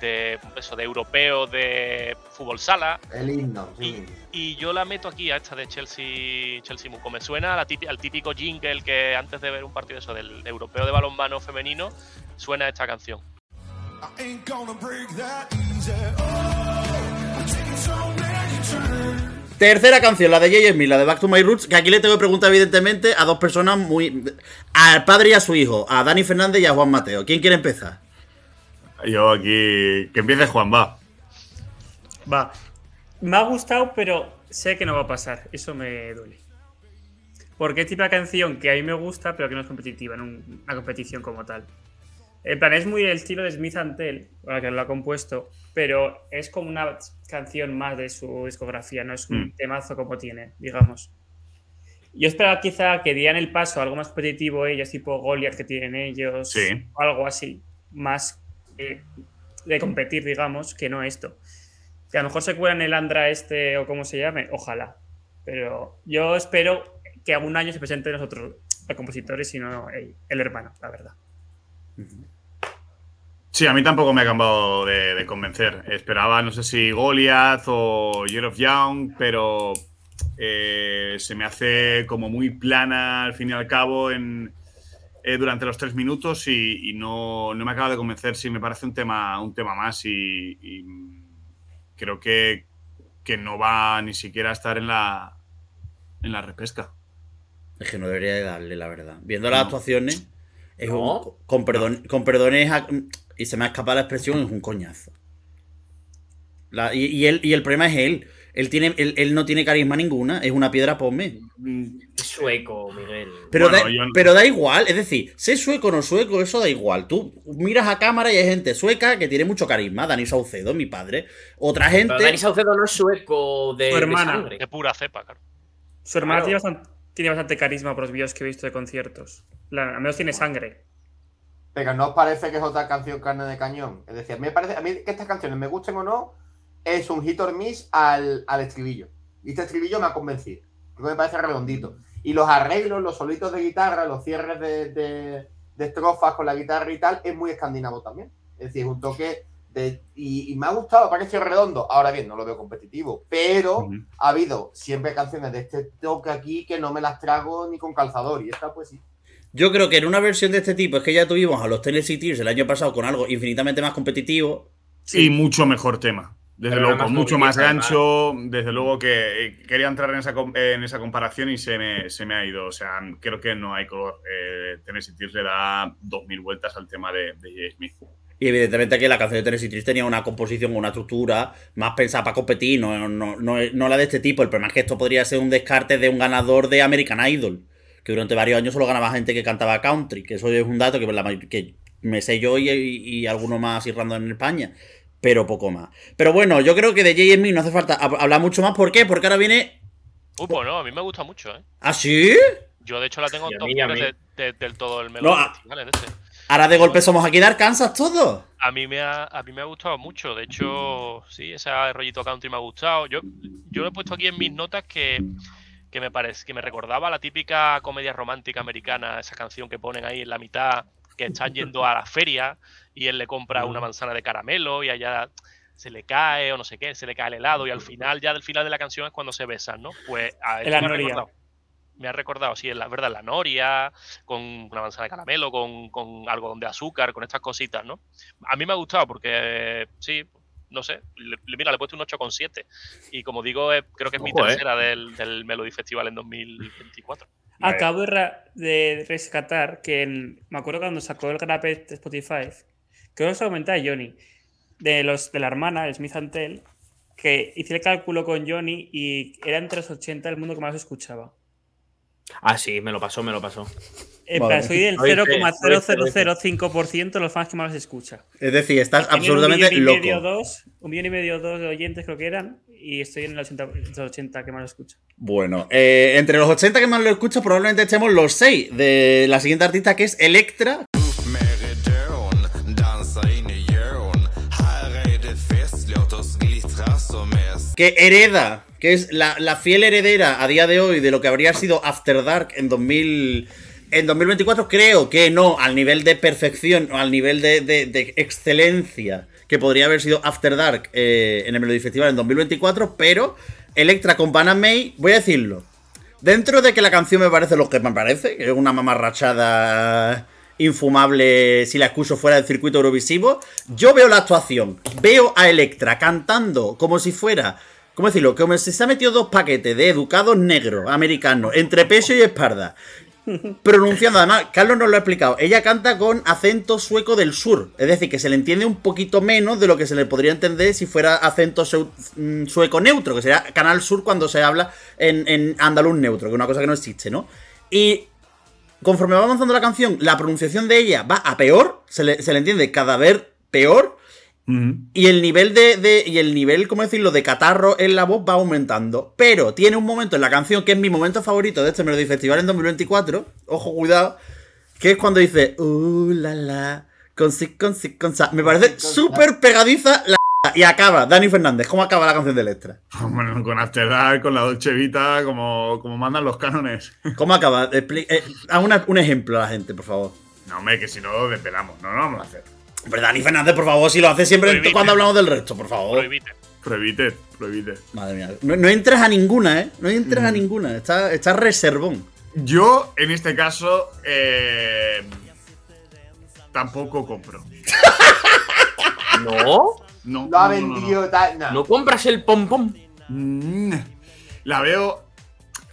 de, eso, de Europeo de Fútbol Sala. El himno, Y, sí. y yo la meto aquí a esta de Chelsea, Chelsea Muco. Me suena a la típi- al típico jingle que antes de ver un partido eso del europeo de balonmano femenino suena esta canción. I ain't gonna break that easy. Oh, Tercera canción, la de J.J. Smith, la de Back to My Roots, que aquí le tengo que preguntar evidentemente a dos personas muy... Al padre y a su hijo, a Dani Fernández y a Juan Mateo. ¿Quién quiere empezar? Yo aquí. Que empiece Juan, va. Va. Me ha gustado, pero sé que no va a pasar. Eso me duele. Porque es tipo de canción que a mí me gusta, pero que no es competitiva en un- una competición como tal. En plan, es muy el estilo de Smith Tell, la que lo ha compuesto, pero es como una canción más de su discografía, no es un Mm. temazo como tiene, digamos. Yo esperaba quizá que dieran el paso a algo más competitivo ellos, tipo Goliath que tienen ellos, Sí. o algo así, más eh, de competir, digamos, que no esto. Que a lo mejor se cuelan el Andra este o como se llame, ojalá. Pero yo espero que algún año se presenten los otros los compositores y no el, el hermano, la verdad. Sí, a mí tampoco me ha acabado de, de convencer. Esperaba, no sé si Goliath o Year of Young, pero eh, se me hace como muy plana al fin y al cabo en, eh, durante los tres minutos y, y no, no me acaba de convencer. Sí, me parece un tema, un tema más y, y creo que, que no va ni siquiera a estar en la, en la repesca. Es que no debería de darle, la verdad. Viendo las No. actuaciones, es No. un, con, perdón, con perdones, a- y se me ha escapado la expresión, es un coñazo. La- y, y él, y el problema es él. Él, tiene, él, él no tiene carisma ninguna, es una piedra pome. Es sueco, Miguel. Pero, Bueno, da, yo no- pero da igual, es decir, sé sueco o no sueco, eso da igual. Tú miras a cámara y hay gente sueca que tiene mucho carisma. Dani Saucedo, mi padre. Otra gente. Pero Dani Saucedo no es sueco de, de hermana. sangre. De pura cepa, claro. Su hermana Claro. tiene, bastante, tiene bastante carisma por los vídeos que he visto de conciertos. La- al menos tiene sangre. Pero ¿no os parece que es otra canción carne de cañón? Es decir, a mí me parece, a mí que estas canciones me gusten o no, es un hit or miss al, al estribillo. Y este estribillo me ha convencido. Porque me parece redondito. Y los arreglos, los solitos de guitarra, los cierres de, de- de estrofas con la guitarra y tal, es muy escandinavo también. Es decir, es un toque de. Y, y me ha gustado, parecido redondo. Ahora bien, no lo veo competitivo. Pero Ujú. ha habido siempre canciones de este toque aquí que no me las trago ni con calzador. Y esta, pues sí. Yo creo que en una versión de este tipo es que ya tuvimos a los Tennessee Tears el año pasado con algo infinitamente más competitivo. Y mucho mejor tema. Desde Pero luego, con mucho más gancho. Desde luego que eh, quería entrar en esa, en esa comparación y se me, se me ha ido. O sea, creo que no hay color. Eh, Tennessee Tears le da 2.000 vueltas al tema de, de J. Smith. Y evidentemente que la canción de Tennessee Trills tenía una composición, una estructura más pensada para competir, no, no, no, no la de este tipo. El problema es que esto podría ser un descarte de un ganador de American Idol, que durante varios años solo ganaba gente que cantaba country, que eso es un dato que, la may- que me sé yo y, y, y alguno más así random en España, pero poco más. Pero bueno, yo creo que de JME no hace falta hab- hablar mucho más. ¿Por qué? Porque ahora viene... Uh, pues no, a mí me gusta mucho, ¿eh? ¿Ah, sí? Yo, de hecho, la tengo en top mí, a 3 mí. de- de- del todo el Melody No, a- Festival, es este. Ahora de golpe somos aquí de Arkansas todos. A mí me ha, a mí me ha gustado mucho. De hecho, sí, ese rollito country me ha gustado. Yo, yo lo he puesto aquí en mis notas que, que me parece, que me recordaba la típica comedia romántica americana, esa canción que ponen ahí en la mitad, que están yendo a la feria y él le compra una manzana de caramelo y allá se le cae o no sé qué, se le cae el helado y al final, ya del final de la canción es cuando se besan, ¿no? Pues a la me ha recordado. Me ha recordado, sí, es la verdad, la noria, con una manzana de caramelo, con, con algodón de azúcar, con estas cositas, ¿no? A mí me ha gustado porque, sí, no sé, le, mira, le he puesto un 8,7. Y como digo, eh, creo que es mi eh. tercera del, del Melody Festival en 2024. Acabo de, rescatar que en- me acuerdo cuando sacó el Grapet de Spotify, creo que se comenté a Johnny, de los de la hermana, el Smith Antel, que hice el cálculo con Johnny y era entre los 80 el mundo que más escuchaba. Ah, sí, me lo pasó, me lo pasó. Vale. soy del Lo hice, lo hice, lo hice. 0,0005% de los fans que más los escucha. Es decir, estás Tenían absolutamente un millón y medio, loco. dos, un millón y medio, dos de oyentes creo que eran, y estoy en el 80, entre los 80 que más lo escucha. Bueno, eh, entre los 80 que más lo escucho, probablemente estemos los 6 de la siguiente artista que es Electra, que hereda, que es la, fiel heredera a día de hoy de lo que habría sido After Dark en 2000. En 2024 creo que no al nivel de perfección o al nivel de, excelencia que podría haber sido After Dark eh, en el Melody Festival en 2024, pero Electra con Banana May, voy a decirlo, dentro de que la canción me parece lo que me parece, que es una mamarrachada infumable si la escucho fuera del circuito eurovisivo, yo veo la actuación, veo a Electra cantando como si fuera, ¿cómo decirlo? Como si se ha metido dos paquetes de educados negros americanos entre pecho y espalda. Pronunciando, además, Carlos nos lo ha explicado. Ella canta con acento sueco del sur. Es decir, que se le entiende un poquito menos de lo que se le podría entender si fuera acento mm, sueco neutro, que sería Canal Sur cuando se habla en, en andaluz neutro, que es una cosa que no existe, ¿no? Y conforme va avanzando la canción, la pronunciación de ella va a peor, se le, se le entiende cada vez peor, y el nivel de, de- Y el nivel, ¿cómo decirlo?, de catarro en la voz va aumentando. Pero tiene un momento en la canción que es mi momento favorito de este Melody Festival en 2024. Ojo, cuidado. Que es cuando dice. Uh, la la. Con si, con si, con sa. Me parece súper pegadiza la. Y acaba, Dani Fernández. ¿Cómo acaba la canción de Electra? Bueno, con After Dark, con la Dolce Vita, como, como mandan los cánones. ¿Cómo acaba? Expli- eh, haz una- un ejemplo a la gente, por favor. No, hombre, que si no, desvelamos. No, no vamos a hacer. Hombre, Dani Fernández, por favor, si lo hace siempre Prohibite. cuando hablamos del resto, por favor. Prohibite. Prohibite, prohibite. Madre mía. No, no entras a ninguna, ¿eh? No entras a ninguna. Está, está reservón. Yo, en este caso, eh, tampoco compro. ¿No? No, Lo ha no, no, no, no. vendido tal. no. ¿No compras el pom pom? Mm, La veo.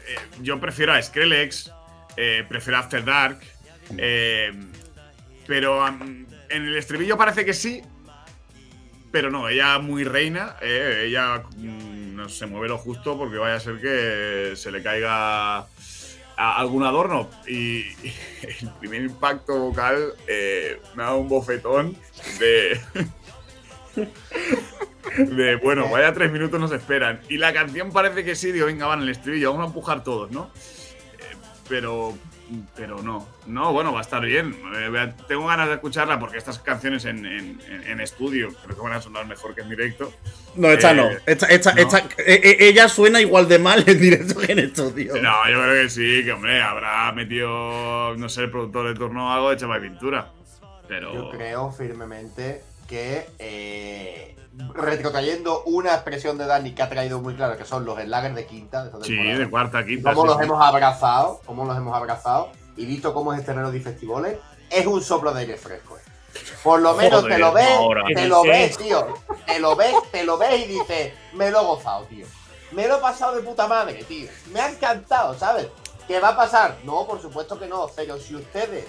eh, yo prefiero a Skrillex, eh, prefiero a After Dark. eh, pero en el estribillo parece que sí. Pero no, ella muy reina. eh, ella mm, no se mueve lo justo porque vaya a ser que se le caiga a- algún adorno. Y, y el primer impacto vocal eh, me ha dado un bofetón de. De bueno, vaya tres minutos nos esperan. Y la canción parece que sí, digo, venga, van el estribillo, vamos a empujar todos, ¿no? Eh, pero. Pero no. No, bueno, va a estar bien. Eh, tengo ganas de escucharla porque estas canciones en, en- en- en estudio creo que van a sonar mejor que en directo. No, esta Eh, no. Esta, esta, no. esta- eh, eh, ella suena igual de mal en directo que en estudio. No, yo creo que sí, que hombre, habrá metido, no sé, el productor de turno o algo de chapa de pintura. Pero. Yo creo firmemente que eh, retrotrayendo una expresión de Dani que ha traído muy claro, que son los slagers de quinta. De Sí, de cuarta, quinta. cómo sí, los sí. hemos abrazado, cómo los hemos abrazado y visto cómo es este Melody Festivales, es un soplo de aire fresco. eh. Por lo menos Joder, te lo ves, ahora. te lo ves, tío. Te lo ves, te lo ves y dices, me lo he gozado, tío. Me lo he pasado de puta madre, tío. Me ha encantado, ¿sabes? ¿Qué va a pasar? No, por supuesto que no, pero si ustedes,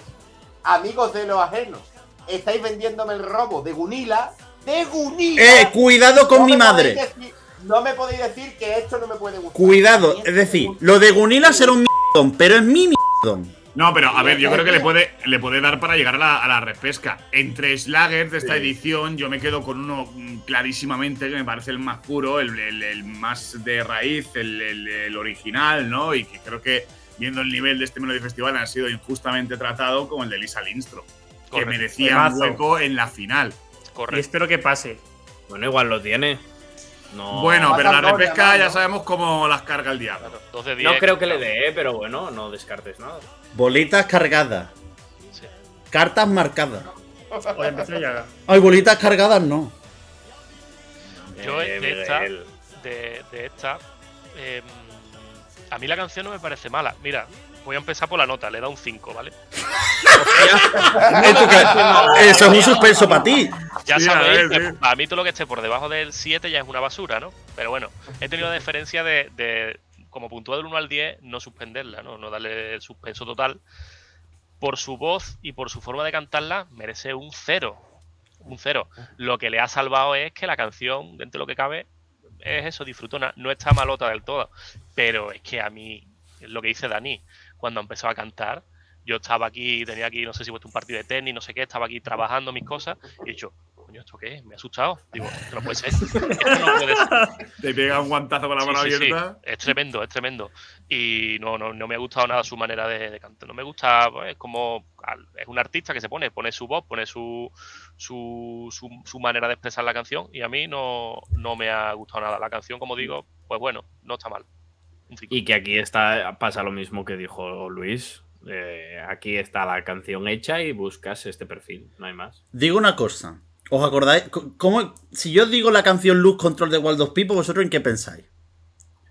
amigos de los ajenos, estáis vendiéndome el robo de Gunila. ¡De Gunila! Eh, cuidado con No mi madre. decir- no me podéis decir que esto no me puede gustar. Cuidado, es decir, lo de Gunila será un mierdón, pero es mi mierdón. No, pero a ver, yo creo que le puede, le puede dar para llegar a la, a la repesca. Entre slagers de esta edición, yo me quedo con uno mm, clarísimamente que me parece el más puro, el, el- el más de raíz, el, el- el original, ¿no? Y que creo que, viendo el nivel de este Melody Festival, ha sido injustamente tratado como el de Lisa Lindstrom, que merecía un hueco en la final. Y Correcto. espero que pase. Bueno, igual lo tiene. No, Bueno, pero la repesca ¿no? ya sabemos cómo las carga el diablo. Claro, no creo que le dé, pero bueno, no descartes nada. Bolitas cargadas. Sí. Cartas marcadas. Ay, bolitas cargadas no. Yo Eh, de esta, de, de esta, em, a mí la canción no me parece mala. Mira, voy a empezar por la nota, le da un 5, ¿vale? Eso es un suspenso para ti. Ya Sí, a sabéis ver, que sí. a mí todo lo que esté por debajo del 7 ya es una basura, ¿no? Pero bueno, he tenido la diferencia de, de como puntúa del 1 al 10, no suspenderla, ¿no? No darle el suspenso total. Por su voz y por su forma de cantarla, merece un 0. Un 0. Lo que le ha salvado es que la canción, dentro de lo que cabe, es eso, disfrutona. No está malota del todo. Pero es que a mí, es lo que dice Dani, cuando empezó a cantar, yo estaba aquí, tenía aquí, no sé si puesto un partido de tenis, no sé qué, estaba aquí trabajando mis cosas y he dicho, coño, ¿esto qué es? Me ha asustado. Digo, esto no puede ser. Esto no puede ser. Te pega un guantazo con la Sí, mano sí, sí. abierta. Es tremendo, es tremendo. Y no, no, no me ha gustado nada su manera de, de cantar. No me gusta, pues, es como. Es un artista que se pone, pone su voz, pone su, su, su, su manera de expresar la canción. Y a mí no, no me ha gustado nada. La canción, como digo, pues bueno, no está mal. Y que aquí está pasa lo mismo que dijo Luis. Eh, aquí está la canción hecha y buscas este perfil, no hay más. Digo una cosa. ¿Os acordáis? ¿Cómo, si yo digo la canción Luz Control de Wild of People, ¿vosotros en qué pensáis?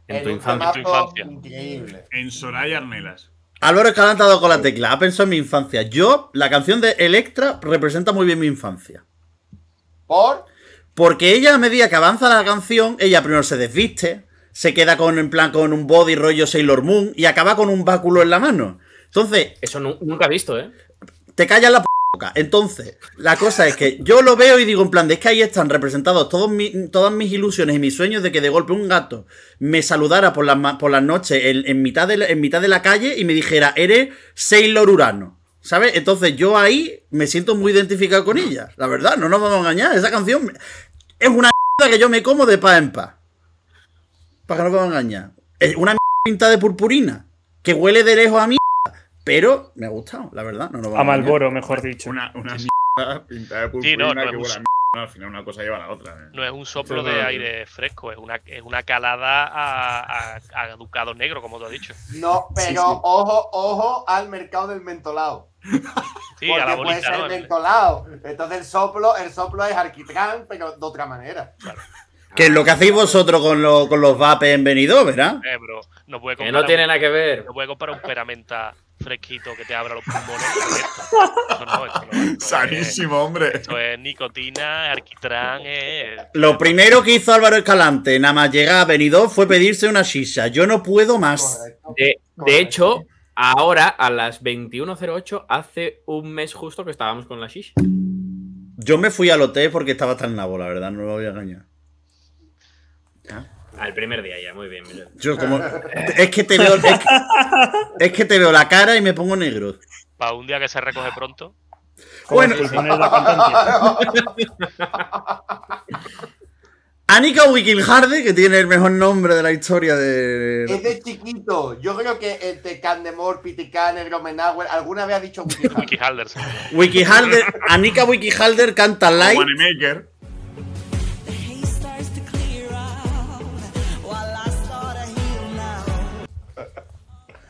En tu infancia. tu temazo infancia. Increíble. En Soraya Arnelas. Álvaro Escalante ha dado con la tecla, ha pensado en mi infancia. Yo, la canción de Electra representa muy bien mi infancia. Por. Porque ella, a medida que avanza la canción, ella primero se desviste, se queda con, en plan, con un body rollo Sailor Moon y acaba con un báculo en la mano. Entonces, Eso nu- nunca he visto, ¿eh? te callas la p boca. Entonces, la cosa es que yo lo veo y digo en plan, de es que ahí están representados todos mi- todas mis ilusiones y mis sueños de que de golpe un gato me saludara por las, por las noches en, en mitad de la, en mitad de la calle y me dijera, eres Sailor Urano. ¿Sabes? Entonces yo ahí me siento muy identificado con ella. La verdad, no nos vamos a engañar. Esa canción es una que yo me como de paz en paz. Para que no a engañar. Es una pinta de purpurina. Que huele de lejos a mí. Pero me ha gustado, la verdad. No vamos A engañar. Malboro, mejor dicho. Una, una mierda pintada de purpurina Sí, no, no que huele un- a mierda. Al final una cosa lleva a la otra. ¿eh? No es un soplo de no- aire fresco, es una, es una calada a, a, a ducado negro, como tú has dicho. No, pero sí. ojo, ojo al mercado del mentolado. Sí, a la porque puede bolita, ser ¿no? mentolado. Entonces el soplo, el soplo es arquitrán, pero de otra manera. Que es lo que hacéis vosotros con, lo- con los vapes en Benidorm, ¿verdad? Eh, bro, no puede Que no tiene nada que ver. No puede comprar un peramenta fresquito que te abra los pulmones. con esto. Eso no, esto no. Esto es- Sanísimo, hombre. Esto es nicotina, alquitrán, eh, Lo primero que hizo Álvaro Escalante, nada más llegar a Benidorm, fue pedirse una shisha. Yo no puedo más. De, hecho, ahora a las 21.08, hace un mes justo que estábamos con la shish. Yo me fui al hotel porque estaba tan nabo, la verdad, no lo voy a engañar. Al primer día ya, muy bien. mira. Yo como... Es que te veo... Es que, es que te veo la cara y me pongo negro. para un día que se recoge pronto. Bueno. Annika Wikilharde, que tiene el mejor nombre de la historia de... Es de chiquito. Yo creo que entre Candemore, Piticaner, Gromenauer, alguna vez ha dicho Wikihalder. Wiki. Wikihalder, Annika Wikihalder canta live.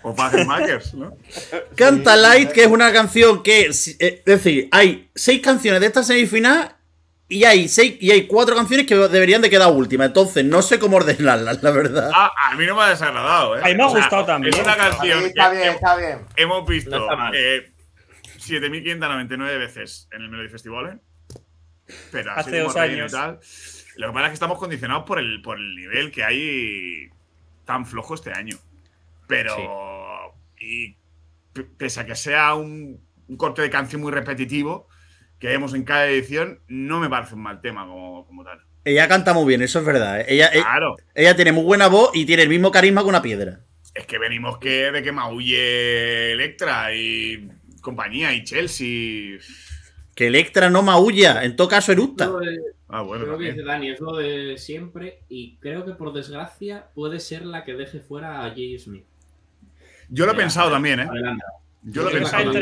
O Packers, ¿no? Canta Light, que es una canción que. eh, Es decir, hay seis canciones de esta semifinal y hay seis y hay cuatro canciones que deberían de quedar últimas. Entonces, no sé cómo ordenarlas, la verdad. Ah, a mí no me ha desagradado, ¿eh? A mí me ha O sea, gustado también. Es una Sí, canción está que bien, está bien. hemos visto No eh, 7.599 veces en el Melody Festival, ¿eh? Pero así Hace dos y años. tal. Lo que pasa es que estamos condicionados por el, por el nivel que hay tan flojo este año. Pero. Y pese a que sea un, un corte de canción muy repetitivo, que vemos en cada edición, no me parece un mal tema como, como tal. Ella canta muy bien, eso es verdad. ¿eh? Ella, eh, Claro, ella tiene muy buena voz y tiene el mismo carisma que una piedra. es que venimos que, de que maulle Electra y compañía y Chelsea. Que Electra no maulla, en todo caso eructa. De- Ah, bueno, creo que dice Dani, es lo de siempre y creo que por desgracia puede ser la que deje fuera a Jay Smith. Yo lo he Ya, pensado también, ¿eh? Adelante. Yo lo he pensado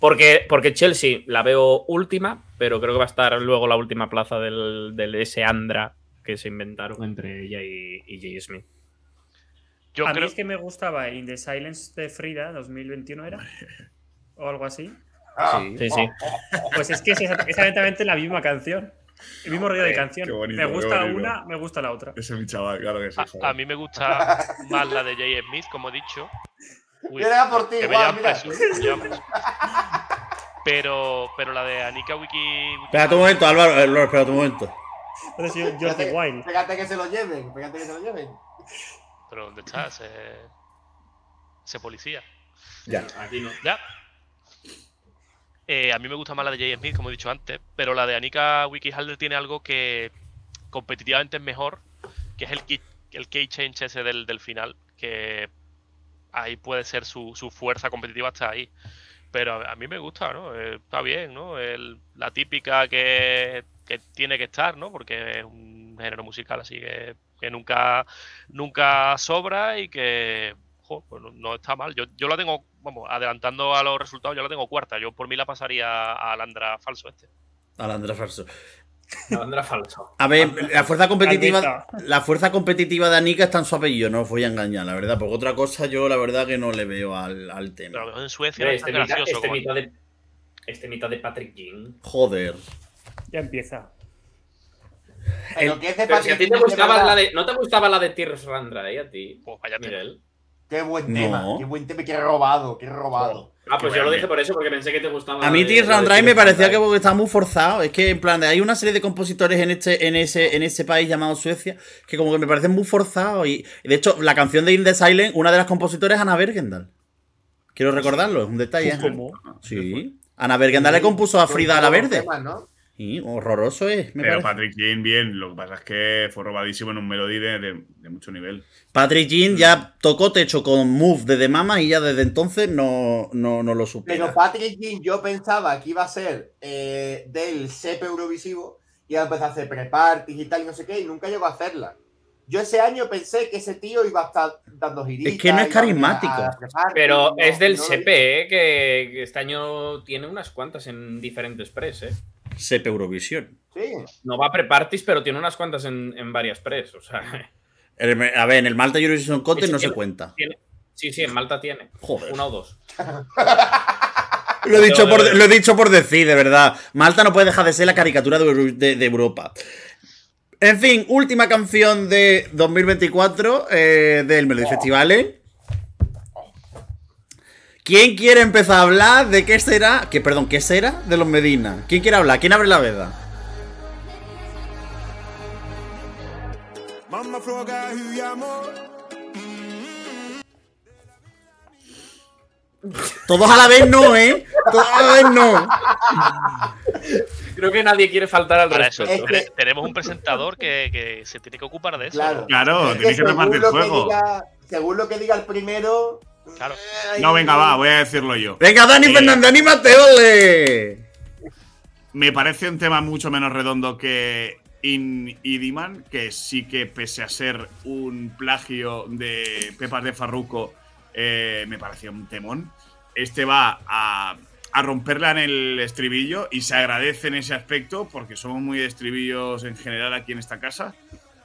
Porque, porque Chelsea la veo última, pero creo que va a estar luego la última plaza del, del ese Andra que se inventaron entre ella y, y Jay Smith. Yo a mí es que me gustaba In the Silence de Frida 2021 era. O algo así. Ah, Sí, sí. Pues es que es exa- exactamente la misma canción. El mismo rollo de canción. qué bonito, me gusta una, me gusta la otra. Ese es mi chaval, claro que sí. a, a mí me gusta más la de Jay Smith, como he dicho. Uy, Viene a por ti, Juan, mira. preso. Pero, pero la de Anika Wiki. Wiki- Espérate un momento, Álvaro, eh, Lord, espérate un momento. Yo, Wild. fíjate que se lo lleven, fíjate que se lo lleven. Pero ¿dónde está ese, ese policía? Ya. Aquí no. Ya. Eh, a mí me gusta más la de Jay Smith, como he dicho antes, pero la de Anika Wikihalder tiene algo que competitivamente es mejor, que es el key, el key change ese del, del final, que ahí puede ser su, su fuerza competitiva hasta ahí. Pero a, mí me gusta, ¿no? Eh, está bien, ¿no? La típica que, que tiene que estar, ¿no? Porque es un género musical así que, que nunca, nunca sobra y que pues no, no está mal. Yo, yo la tengo, vamos, adelantando a los resultados, yo la tengo cuarta. Yo por mí la pasaría a Alandra falso este. Alandra Falso. Andra falso. A ver, la fuerza competitiva, la fuerza competitiva de Anika está en su apellido, no os voy a engañar, la verdad. Porque otra cosa yo la verdad que no le veo al, al Pero a tema. lo mejor en Suecia no es Este mitad, gracioso este como mitad de, este mitad de Patrick Jean. Joder. Ya empieza. Pero que es de Pero si a ti te Patrick, de gustaba verdad. la de. ¿No te gustaba la de Tears Randra, eh? A ti, Pues vaya. Miguel. Qué buen No. tema, qué buen tema, qué robado, qué robado. Ah, pues Qué yo lo dije por eso, porque pensé que te gustaba. A la mí Tears la Run Drive me parecía que estaba muy forzado. Es que en plan, hay una serie de compositores en este, en ese, en ese país llamado Suecia que como que me parecen muy forzados. Y de hecho, la canción de In the Silent, una de las compositores es Ana Bergendal. Quiero recordarlo, es un detalle. ¿Cómo? Sí. Ana Bergendal le compuso a Frida a la Todos los Verde. temas, ¿no? Sí, horroroso es, me Pero parece. Patrick Jean, bien. Lo que pasa es que fue robadísimo en un melodí de, de- de mucho nivel. Patrick Jean ya tocó techo con Move de The Mama y ya desde entonces no, no, no lo Pero supera. Patrick Jean yo pensaba que iba a ser eh, del SEP Eurovisivo y iba a empezar a hacer pre-parties y tal y no sé qué y nunca llegó a hacerla. Yo ese año pensé que ese tío iba a estar dando giritas. Es que no es a a- carismático. Pero no- es del no CP, eh, que, que este año tiene unas cuantas en diferentes pres, ¿eh? Sep Eurovisión. Sí. No va a pre-parties, pero tiene unas cuantas en, en varias pres. O sea, El- A ver, en el Malta Eurovision Contest no se cuenta. tiene, sí, sí, en Malta tiene. Joder. Una o dos. Lo he, dicho por, lo he dicho por decir, de verdad. Malta no puede dejar de ser la caricatura de, de- de Europa. En fin, última canción de 2024 eh, del Melody Festival. ¿eh? ¿Quién quiere empezar a hablar de qué será? Que, perdón, ¿qué será de los Medina? ¿Quién quiere hablar? ¿Quién abre la veda? Todos a la vez no, ¿eh? Todos a la vez no. Creo que nadie quiere faltar al Para eso. Es que- tenemos un presentador que, que se tiene que ocupar de eso. Claro. Claro, Es que según repartir lo que fuego. diga- según lo que diga el primero. Claro. No, venga, va, voy a decirlo yo. Venga, Dani Eh, Fernández, anímate, ole. Me parece un tema mucho menos redondo que In Idiman, que sí que pese a ser un plagio de Pepas de Farruco, eh, me pareció un temón. Este va a, a romperla en el estribillo y se agradece en ese aspecto porque somos muy de estribillos en general aquí en esta casa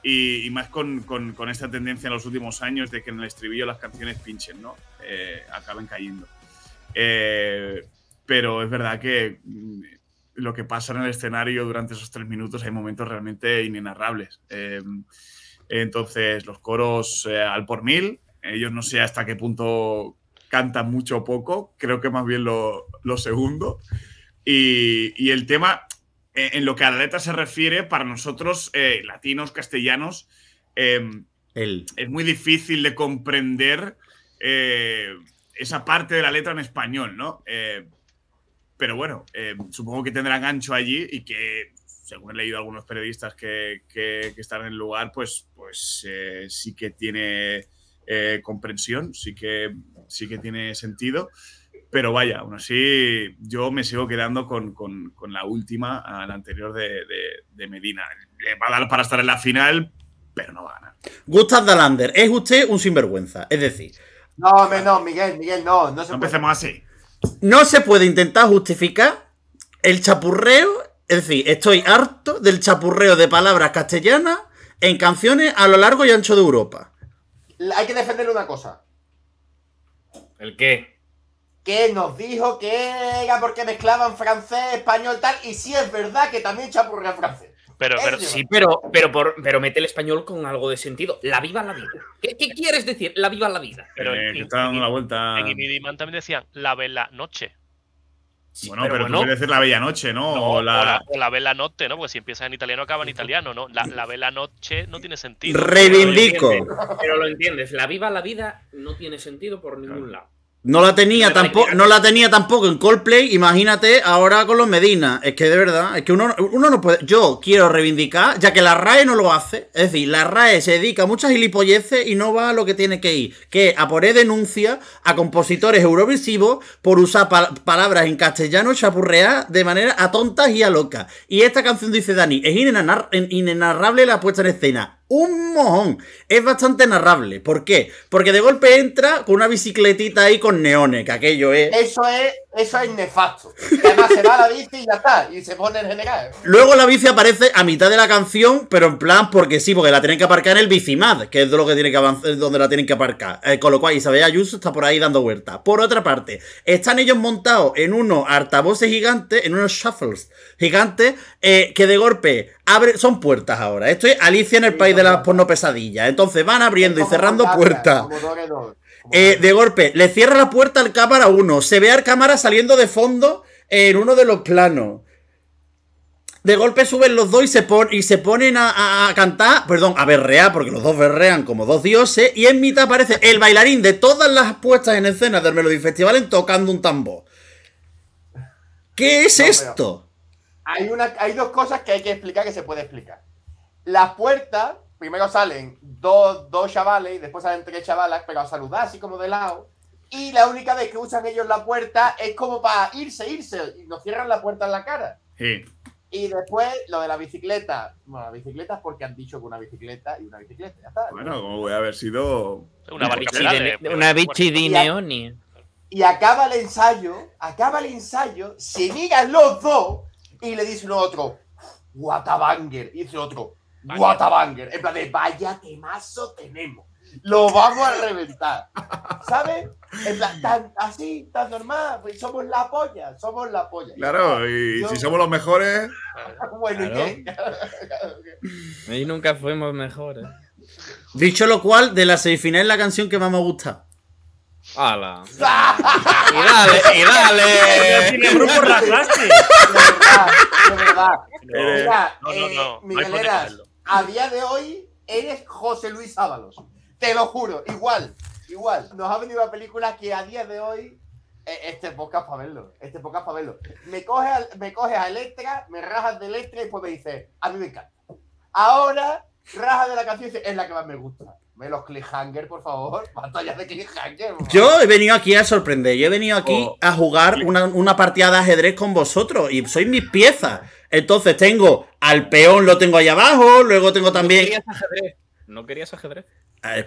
y, y más con, con- con esta tendencia en los últimos años de que en el estribillo las canciones pinchen, ¿no? Eh, acaben cayendo. Eh, pero es verdad que mm, lo que pasa en el escenario durante esos tres minutos hay momentos realmente inenarrables. Eh, entonces, los coros eh, al por mil, ellos no sé hasta qué punto cantan mucho o poco, creo que más bien lo, lo segundo. Y, y el tema, en lo que a la letra se refiere, para nosotros, eh, latinos, castellanos, eh, Él. es muy difícil de comprender eh, esa parte de la letra en español, ¿no? Eh, pero bueno, eh, supongo que tendrán gancho allí y que, según he leído algunos periodistas que, que- que están en el lugar, pues, pues eh, sí que tiene eh, comprensión, sí que, sí que tiene sentido. Pero vaya, aún así, yo me sigo quedando con, con- con la última, la anterior de, de- de Medina. Le va a dar para estar en la final, pero no va a ganar. Gustav Dalander, es usted un sinvergüenza. Es decir, No, hombre, no, Miguel, Miguel, no. No se No puede. empecemos así. no se puede intentar justificar el chapurreo. Es decir, estoy harto del chapurreo de palabras castellanas en canciones a lo largo y ancho de Europa. Hay que defenderle una cosa. ¿El qué? Que nos dijo que era porque mezclaban francés, español, tal. Y sí es verdad que también chapurrea francés. Pero, pero. Sí, pero, pero, por, pero mete el español con algo de sentido. La viva la vida. ¿Qué, qué quieres decir? La viva la vida. Pero Eh, en- que está dando la vuelta. en Inidiman también decían la vela noche. Sí, Bueno, pero, bueno. tú quieres decir la bella noche, ¿no? No, o la... o la vela noche, ¿no? Porque si empieza en italiano acaba en italiano, ¿no? La, la vela noche no tiene sentido. Reivindico. Pero lo entiendes, Pero lo entiendes. La viva la vida no tiene sentido por ningún lado. No la tenía tampoco, no la tenía tampoco en Coldplay, imagínate ahora con los Medina. Es que de verdad, es que uno, uno no puede. Yo quiero reivindicar, ya que la RAE no lo hace. Es decir, la RAE se dedica a muchas gilipolleces y no va a lo que tiene que ir. Que a poner denuncia a compositores eurovisivos por usar pa- palabras en castellano chapurrear de manera a tontas y a locas. Y esta canción dice Dani, es inenar- inenarrable la puesta en escena. Un mojón. Es bastante narrable. ¿Por qué? Porque de golpe entra con una bicicletita ahí con neones, que aquello es. Eso es, eso es nefasto. Y además se va a la bici y ya está. Y se pone en general. Luego la bici aparece a mitad de la canción, pero en plan porque sí, porque la tienen que aparcar en el bicimad, que es de lo que tiene que avanzar, donde la tienen que aparcar. Eh, con lo cual Isabel Ayuso está por ahí dando vueltas. Por otra parte, están ellos montados en unos altavoces gigantes, en unos shuffles gigantes, eh, que de golpe abre, son puertas ahora. Esto es Alicia en el Sí, país de las porno pesadillas. Entonces van abriendo y cerrando puertas. como como Eh, de golpe, le cierra la puerta al cámara uno. Se ve al cámara saliendo de fondo en uno de los planos. De golpe suben los dos y se, pon- y se ponen a, a- a cantar, perdón, a berrear, porque los dos berrean como dos dioses. Y en mitad aparece el bailarín de todas las puestas en escena del Melody Festival en tocando un tambor. ¿Qué es No, pero- esto? Hay, una, hay dos cosas que hay que explicar que se puede explicar. Las puertas, primero salen dos, dos chavales y después salen tres chavalas, pero a saludar así como de lado. Y la única vez que usan ellos la puerta es como para irse, irse. Y nos cierran la puerta en la cara. Sí. Y después lo de la bicicleta. Bueno, la bicicleta es porque han dicho que una bicicleta y una bicicleta. Ya está. Bueno, como puede haber sido. Una de- una Y a- neoni. Y acaba el ensayo, acaba el ensayo, se miran los dos y le dice uno a otro, Whatabanger. Y dice otro, Banger. Whatabanger. En plan de, vaya temazo tenemos. Lo vamos a reventar. ¿Sabes? En plan, tan así, tan normal. Pues somos la polla, somos la polla. Claro, y Yo- si somos los mejores. Bueno, ¿y Claro. qué? Y nunca fuimos mejores. Dicho lo cual, de la semifinal la canción que más me gusta. ¡Hala! ¡Y dale! ¡Y dale! si de grupo rajaste. De verdad, de verdad. No, no, no, eh, no, Migueleras, a día de hoy eres José Luis Ábalos. Te lo juro, igual, igual. Nos ha venido la película que a día de hoy. eh, Este podcast para verlo, este podcast para verlo. Me coges, al- me coges a Electra, me rajas de Electra y después me dices, a mí me encanta. Ahora, rajas de la canción y dices, es la que más me gusta. Me los cliffhanger, por favor. Batallas de cliffhanger. por favor. Yo he venido aquí a sorprender. Yo he venido aquí Oh. a jugar una, una partida de ajedrez con vosotros. Y sois mis piezas. Entonces tengo al peón, lo tengo ahí abajo. Luego tengo ¿No también. querías ajedrez? ¿No querías ajedrez?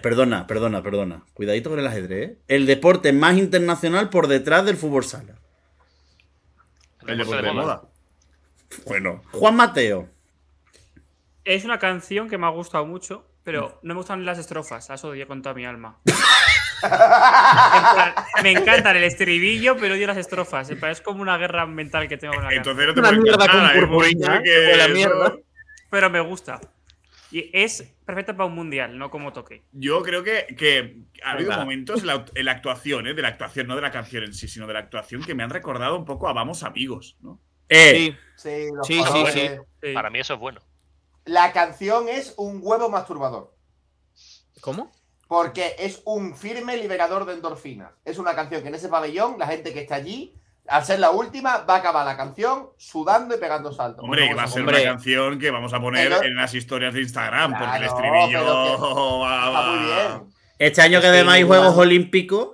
Perdona, perdona, perdona. Cuidadito con el ajedrez. ¿eh? El deporte más internacional por detrás del fútbol sala. El deporte de moda. Bueno. Juan Mateo. Es una canción que me ha gustado mucho, pero no me gustan las estrofas. Las odio con toda mi alma. Plan, me encantan el estribillo, pero odio las estrofas. Es como una guerra mental que tengo con la canción. Entonces no te Una mierda encantar, con un purpurina, que mierda. Pero me gusta. Y es perfecta para un mundial, no como toque. Yo creo que, que ha habido Verdad. momentos en la, en la actuación, ¿eh? de la actuación, no de la canción en sí, sino de la actuación que me han recordado un poco a Vamos Amigos, ¿no? Eh, Sí. Sí, Sí, sí. Sí. Para mí eso es bueno. La canción es un huevo masturbador. ¿Cómo? Porque es un firme liberador de endorfinas. Es una canción que en ese pabellón, la gente que está allí, al ser la última, va a acabar la canción sudando y pegando saltos. Hombre, que va a ser hombre. una canción que vamos a poner Pero- en las historias de Instagram, porque el Claro, estribillo va, Está va- muy bien. Este año que Sí, además hay. Juegos Olímpicos.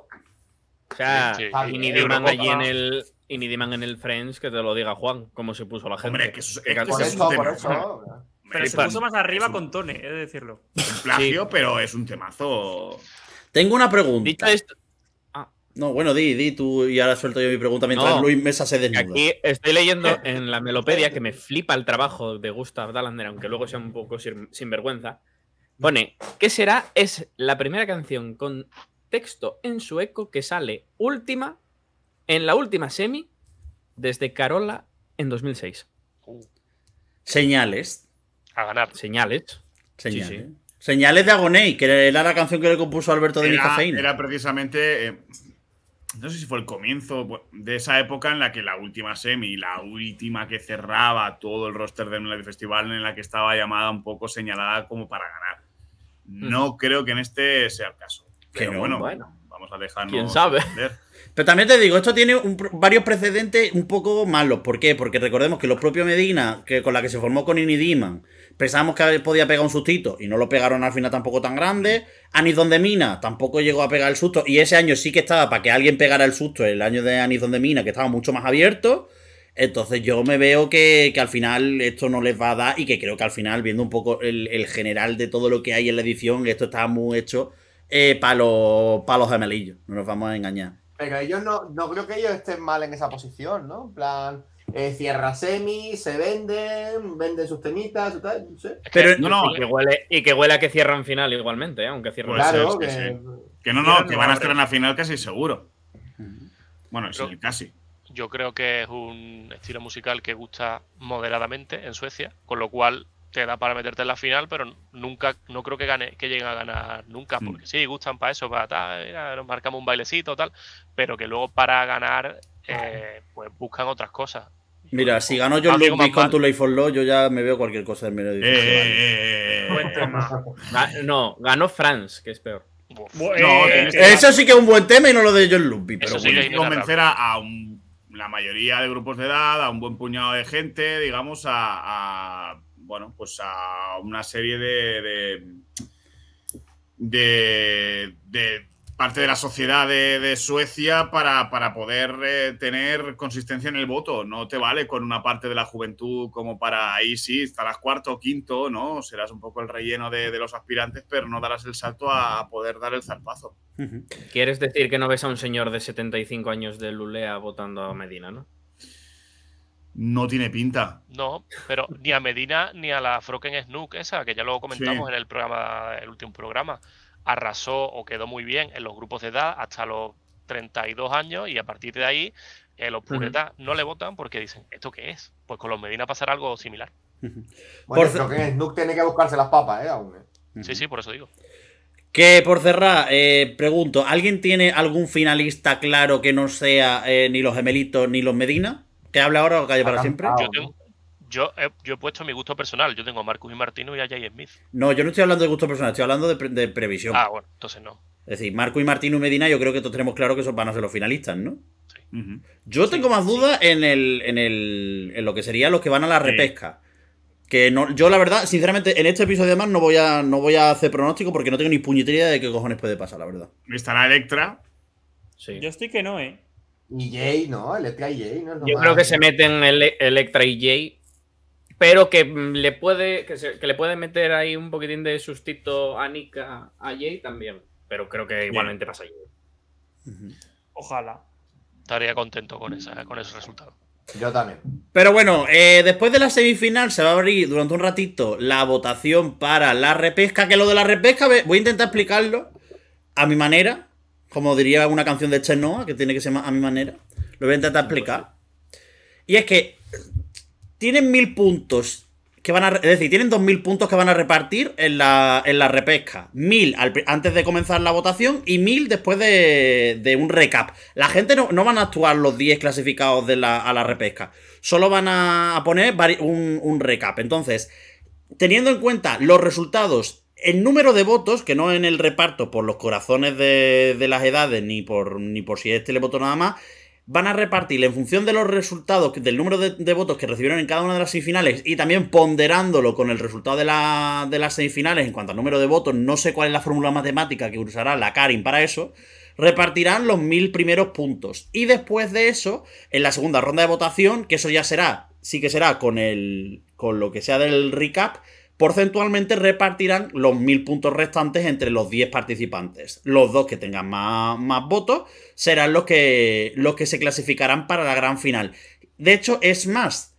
O sea, Sí, sí. y ni. Diman allí en el. Y ni Diman en el Friends, que te lo diga Juan, cómo se puso la gente. Hombre, que eso- Que es que es un. Pero se puso más arriba un- con Tone, he de decirlo. un plagio, pero es un temazo. Tengo una pregunta. Dicho esto, No, bueno, di, di tú y ahora suelto yo mi pregunta mientras No. Luis Mesa se desnuda. aquí estoy leyendo en la melopedia que me flipa el trabajo de Gustav Dalander, aunque luego sea un poco sin- sinvergüenza. Pone, ¿qué será? Es la primera canción con texto en sueco que sale última, en la última semi, desde Carola en 2006. Uh, Señales. A ganar. Señales. Señales. Sí, sí. Señales de Agoney, que era la canción que le compuso Alberto de mi Era, cafeína. era precisamente. eh, no sé si fue el comienzo de esa época en la que la última semi, la última que cerraba todo el roster del Melody Festival, en la que estaba llamada un poco señalada como para ganar. No creo que en este sea el caso. Que Pero no, bueno, bueno. vamos a dejarnos. ¿Quién sabe? entender. Pero también te digo, esto tiene un varios precedentes un poco malos. ¿Por qué? Porque recordemos que los propios Medina, que con la que se formó con Ini Diman, pensábamos que podía pegar un sustito y no lo pegaron al final tampoco tan grande. Anis Donde Mina tampoco llegó a pegar el susto. Y ese año sí que estaba para que alguien pegara el susto, el año de Anis Donde Mina, que estaba mucho más abierto. Entonces yo me veo que, que al final esto no les va a dar y que creo que al final, viendo un poco el, el general de todo lo que hay en la edición, esto está muy hecho para los, pa los gemelillos. No nos vamos a engañar. Pero ellos no, no creo que ellos estén mal en esa posición, ¿no? En plan, eh, cierra semi, se venden, venden sus temitas, y tal, no sé. Es que- Pero- No, no, y, que huele, y que huele a que cierran final igualmente, ¿eh? aunque cierran Puede claro, ser, que. sí, Que no, no, que van a estar en la final casi seguro. Bueno, sí, casi. Yo creo que es un estilo musical que gusta moderadamente en Suecia, con lo cual te da para meterte en la final, pero nunca, no creo que gane, que lleguen a ganar nunca, Mm. porque sí, gustan para eso, para tal, mira, nos marcamos un bailecito tal, pero que luego para ganar, eh, pues buscan otras cosas. Mira, si ganó John Amigo Ludwig más con. Too Late for Love, yo ya me veo cualquier cosa del Melody Eh, eh, eh, eh, Buen tema. Ga- No, ganó France, que es peor. No, eh, Eso sí que es un buen tema y no lo de John Ludwig, pero sí bueno. convencer a, a un- la mayoría de grupos de edad, a un buen puñado de gente, digamos, a, a, bueno, pues a una serie de de, de- de parte de la sociedad de, de Suecia para, para poder eh, tener consistencia en el voto. No te vale con una parte de la juventud como para ahí sí, estarás cuarto o quinto, ¿no? Serás un poco el relleno de, de los aspirantes, pero no darás el salto a, poder dar el zarpazo. ¿Quieres decir que no ves a un señor de 75 años de Lulea votando a Medina, no? No tiene pinta. No, pero ni a Medina ni a la Froken Snook esa, que ya lo comentamos Sí. en el programa, el último programa, arrasó o quedó muy bien en los grupos de edad hasta los 32 años y a partir de ahí eh, los puretas no le votan porque dicen, ¿esto qué es? Pues con los Medina pasará algo similar. Bueno, Por- creo que Snook tiene que buscarse las papas, ¿eh? Aún, ¿eh? Sí, sí, por eso digo. Que por cerrar, eh, pregunto, ¿alguien tiene algún finalista claro que no sea eh, ni los gemelitos ni los Medina? ¿Que hable ahora o calle para siempre? Yo, ¿no? tengo- yo, he, yo he puesto mi gusto personal. Yo tengo a Marcus y Martino y a Jay Smith. No, yo no estoy hablando de gusto personal, estoy hablando de, pre- de previsión. Ah, bueno, entonces no. Es decir, Marco y Martino y Medina, yo creo que todos tenemos claro que esos van a ser los finalistas, ¿no? Ujú. Yo tengo más dudas en, el, en, el, en lo que serían los que van a la Sí. repesca. Que no, yo la verdad, sinceramente, en este episodio además no voy a, no voy a hacer pronóstico porque no tengo ni puñetera idea de qué cojones puede pasar, la verdad. Estará Electra. Sí. Yo estoy que no, ¿eh? Y Jay, ¿no? Electra y Jay, ¿no? Es lo Yo más- creo que se meten Ele- Electra y Jay, pero que mm, le puede que, se- que le puede meter ahí un poquitín de sustito a Nick a, a Jay también. Pero creo que igualmente pasa Jay. Ojalá. Estaría contento con, esa, con ese resultado. Yo también. Pero bueno, eh, después de la semifinal se va a abrir durante un ratito la votación para la repesca. Que lo de la repesca, voy a intentar explicarlo a mi manera. Como diría una canción de Chenoa, que tiene que ser a mi manera. Lo voy a intentar explicar. Y es que tienen mil puntos que van a. Es decir, tienen dos mil puntos que van a repartir en la, en la repesca. Mil antes de comenzar la votación y mil después de, de un recap. La gente no, no van a actuar los 10 clasificados de la, a la repesca. Solo van a poner un, un recap. Entonces, teniendo en cuenta los resultados en número de votos, que no en el reparto por los corazones de, de las edades, ni por, ni por si le votó nada más, van a repartir en función de los resultados, del número de, de votos que recibieron en cada una de las semifinales y también ponderándolo con el resultado de, la- de las semifinales en cuanto al número de votos, no sé cuál es la fórmula matemática que usará la Karin para eso, repartirán los mil primeros puntos. Y después de eso, en la segunda ronda de votación, que eso ya será, sí que será con, el, con lo que sea del recap, porcentualmente repartirán los mil puntos restantes entre los 10 participantes. Los dos que tengan más, más votos serán los que, los que se clasificarán para la gran final. De hecho, es más,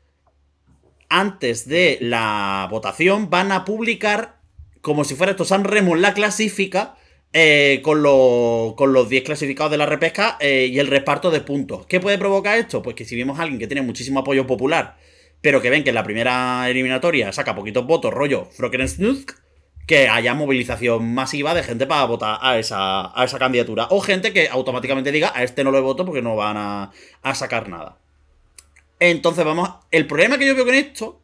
antes de la votación van a publicar, como si fuera esto San Remo la clasifica, eh, con, lo- con los 10 clasificados de la repesca eh, y el reparto de puntos. ¿Qué puede provocar esto? Pues que si vemos a alguien que tiene muchísimo apoyo popular, pero que ven que en la primera eliminatoria saca poquitos votos, rollo Frokensnuzk, que haya movilización masiva de gente para votar a esa, a esa candidatura. O gente que automáticamente diga, a este no lo voto porque no van a, a sacar nada. Entonces vamos, el problema que yo veo con esto,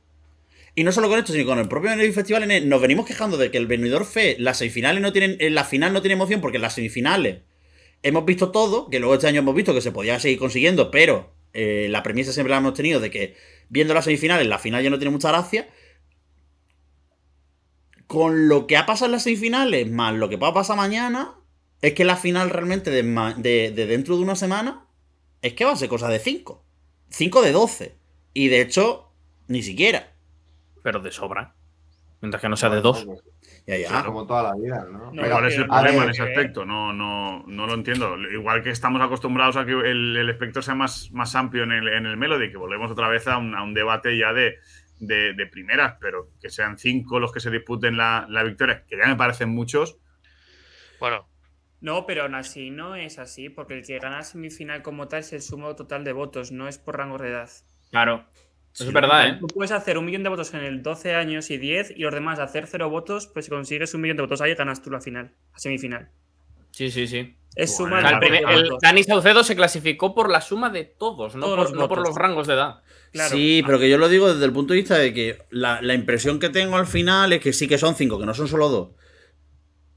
y no solo con esto, sino con el propio Benidorm Festival, es- nos venimos quejando de que el Benidorm Fe, las semifinales no tienen, en la final no tiene emoción porque en las semifinales hemos visto todo, que luego este año hemos visto que se podía seguir consiguiendo, pero eh, la premisa siempre la hemos tenido de que viendo las semifinales, la final ya no tiene mucha gracia. Con lo que ha pasado en las semifinales, más lo que va a pasar mañana, es que la final realmente de, de- de dentro de una semana es que va a ser cosa de 5. 5 de 12. Y de hecho, ni siquiera. Pero de sobra. Mientras que no sea de dos. Ya, ya. Como toda la vida, ¿no? No, Pero- ¿Cuál es el problema ver, en ese aspecto? No, no, no lo entiendo. Igual que estamos acostumbrados a que el, el espectro sea más, más amplio en el, en el Melody, que volvemos otra vez a un, a un debate ya de, de, de primeras, pero que sean cinco los que se disputen la, la victoria, que ya me parecen muchos. Bueno, No, pero aún así no es así, porque el que gana semifinal como tal es el sumo total de votos, no es por rango de edad. Claro. Eso es verdad, ¿eh? Tú puedes hacer un millón de votos en el 12 años y 10 y los demás hacer cero votos, pues si consigues un millón de votos ahí ganas tú la final, la semifinal. Sí, sí, sí. Es Bueno, suma el primer-. Dani Saucedo se clasificó por la suma de todos, no, Todos por, los no por votos. los rangos de edad. Claro. Sí, pero que yo lo digo desde el punto de vista de que la, la impresión que tengo al final es que sí que son cinco, que no son solo dos.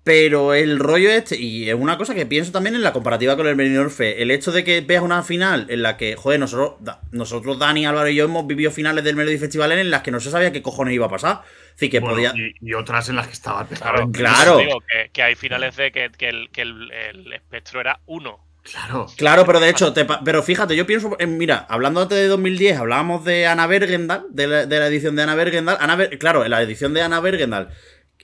Pero el rollo este, y es una cosa que pienso también en la comparativa con el Benidorm Fe, el hecho de que veas una final en la que, joder, nosotros, da- nosotros Dani, Álvaro y yo hemos vivido finales del Melody Festival en las que no se sabía qué cojones iba a pasar. Decir, que Bueno, podía... y, y otras en las que estaba claro. Claro. Digo que, que hay finales de que, que el, que el- el espectro era uno. Claro. Claro, pero de hecho, te pa- pero fíjate, yo pienso, en- mira, hablando antes de 2010, hablábamos de Ana Bergendal, de la, de la edición de Ana Bergendal. Ana Ber- claro, en la edición de Ana Bergendal,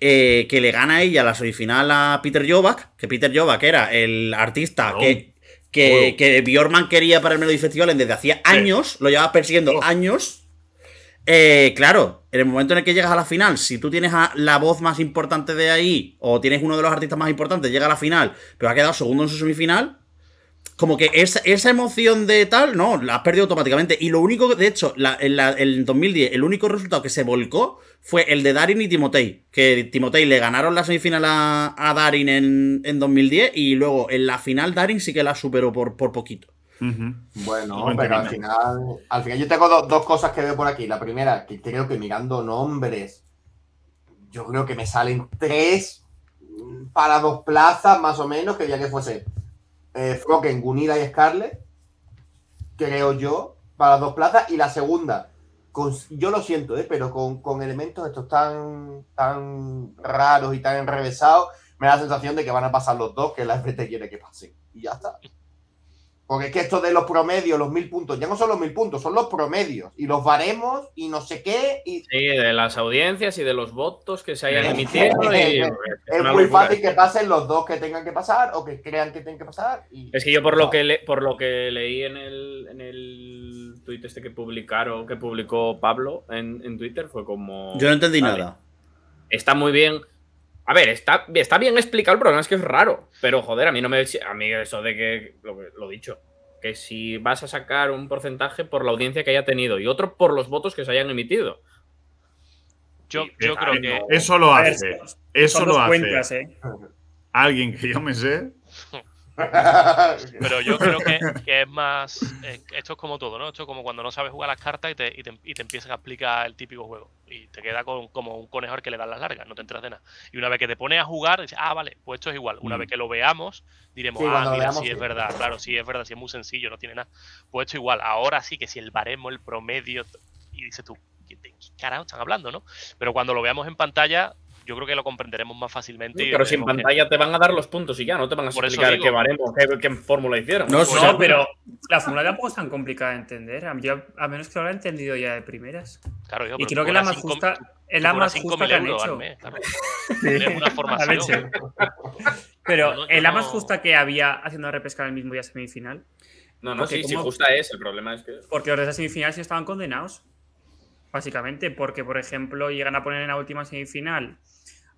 eh, que le gana ella la semifinal a Peter Jovak, que Peter Jovak era el artista que, que, Claro. que Bjorman quería para el Melody Festival desde hacía años, lo llevaba persiguiendo Oh. años. Eh, claro, en el momento en el que llegas a la final, si tú tienes a la voz más importante de ahí, o tienes uno de los artistas más importantes, llega a la final, pero ha quedado segundo en su semifinal, como que esa, esa emoción de tal, no, la has perdido automáticamente. Y lo único que, de hecho, la, en, la- en 2010, el único resultado que se volcó fue el de Darin y Timotei. Que Timotei le ganaron la semifinal a, a Darin en, en 2010 y luego en la final Darin sí que la superó por, por poquito. Bueno, Buen pero al final, al final yo tengo do- dos cosas que veo por aquí. La primera, que creo que mirando nombres, yo creo que me salen tres para dos plazas más o menos, que ya que fuese eh, Froken, Gunilla y Scarlett, creo yo, para dos plazas. Y la segunda, yo lo siento, eh, pero con, con elementos estos tan, tan raros y tan enrevesados, me da la sensación de que van a pasar los dos que la FT quiere que pasen. Y ya está. Porque es que esto de los promedios, los mil puntos, ya no son los mil puntos, son los promedios. Y los baremos y no sé qué. Y Sí, de las audiencias y de los votos que se hayan Es- emitido. y- es- es muy locura. fácil que pasen los dos que tengan que pasar o que crean que tienen que pasar. y- Es que yo por lo que le- por lo que leí en el, en el tuit este que publicaron, que publicó Pablo en, en Twitter, fue como. Yo no entendí Vale. nada. Está muy bien. A ver, está, está bien explicado, el problema es que es raro. Pero joder, a mí no me. A mí eso de que. Lo, lo dicho. Que si vas a sacar un porcentaje por la audiencia que haya tenido y otro por los votos que se hayan emitido. Yo, yo creo que. Eso lo hace. Eso lo hace. cuentas, ¿eh? Alguien que yo me sé. Pero yo creo que, que es más. eh, esto es como todo, ¿no? Esto es como cuando no sabes jugar las cartas y te, y te, y te empiezan a explicar el típico juego. Y te queda con, como un conejo al que le dan las largas, no te enteras de nada. Y una vez que te pones a jugar, dices, ah, vale, pues esto es igual. Una Mm. vez que lo veamos, diremos, Sí, ah, mira, veamos, sí, es verdad, claro, sí, es verdad, sí, es muy sencillo, no tiene nada. Pues esto igual. Ahora sí que si el baremo, el promedio, y dices tú, ¿qué de qué carajo están hablando, no? Pero cuando lo veamos en pantalla, yo creo que lo comprenderemos más fácilmente. Pero si que- pantalla te van a dar los puntos y ya, no te van a Por explicar digo. qué baremo, qué, qué fórmula hicieron. No, Pues sí. No, pero la fórmula tampoco es tan complicada de entender. A, yo- a menos que lo haya entendido ya de primeras. Claro, yo, Y creo que la más cinco- justa es la más 5.000 justa que han euros hecho. claro. Tienes una formación. Pero No, no, es la más justa que había haciendo repesca en el mismo día semifinal. No, no, Porque sí, sí, como- justa es. El problema es que. Porque los de esa semifinal sí estaban condenados. Básicamente, porque, por ejemplo, llegan a poner en la última semifinal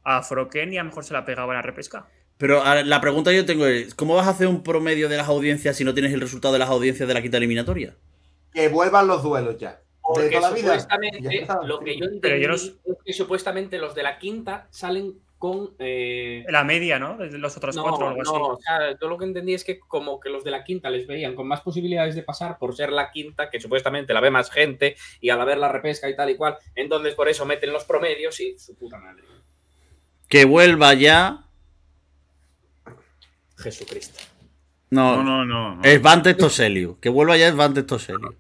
a Froken y a lo mejor se la pegaban a repesca. Pero a- la pregunta que yo tengo es, ¿cómo vas a hacer un promedio de las audiencias si no tienes el resultado de las audiencias de la quinta eliminatoria? que vuelvan los duelos ya. De Porque toda la vida. supuestamente, lo que yo Pero entendí yo no- es que supuestamente los de la quinta salen con... eh, La media, ¿no? De los otros no, cuatro o algo no, así. o sea, yo lo que entendí es que como que los de la quinta les veían con más posibilidades de pasar por ser la quinta, que supuestamente la ve más gente, y al haber la repesca y tal y cual, entonces por eso meten los promedios y su puta madre. Que vuelva ya. Jesucristo. No, No, no, no. no. es Vantes Toseliu. Que vuelva ya es Vantes Toseliu.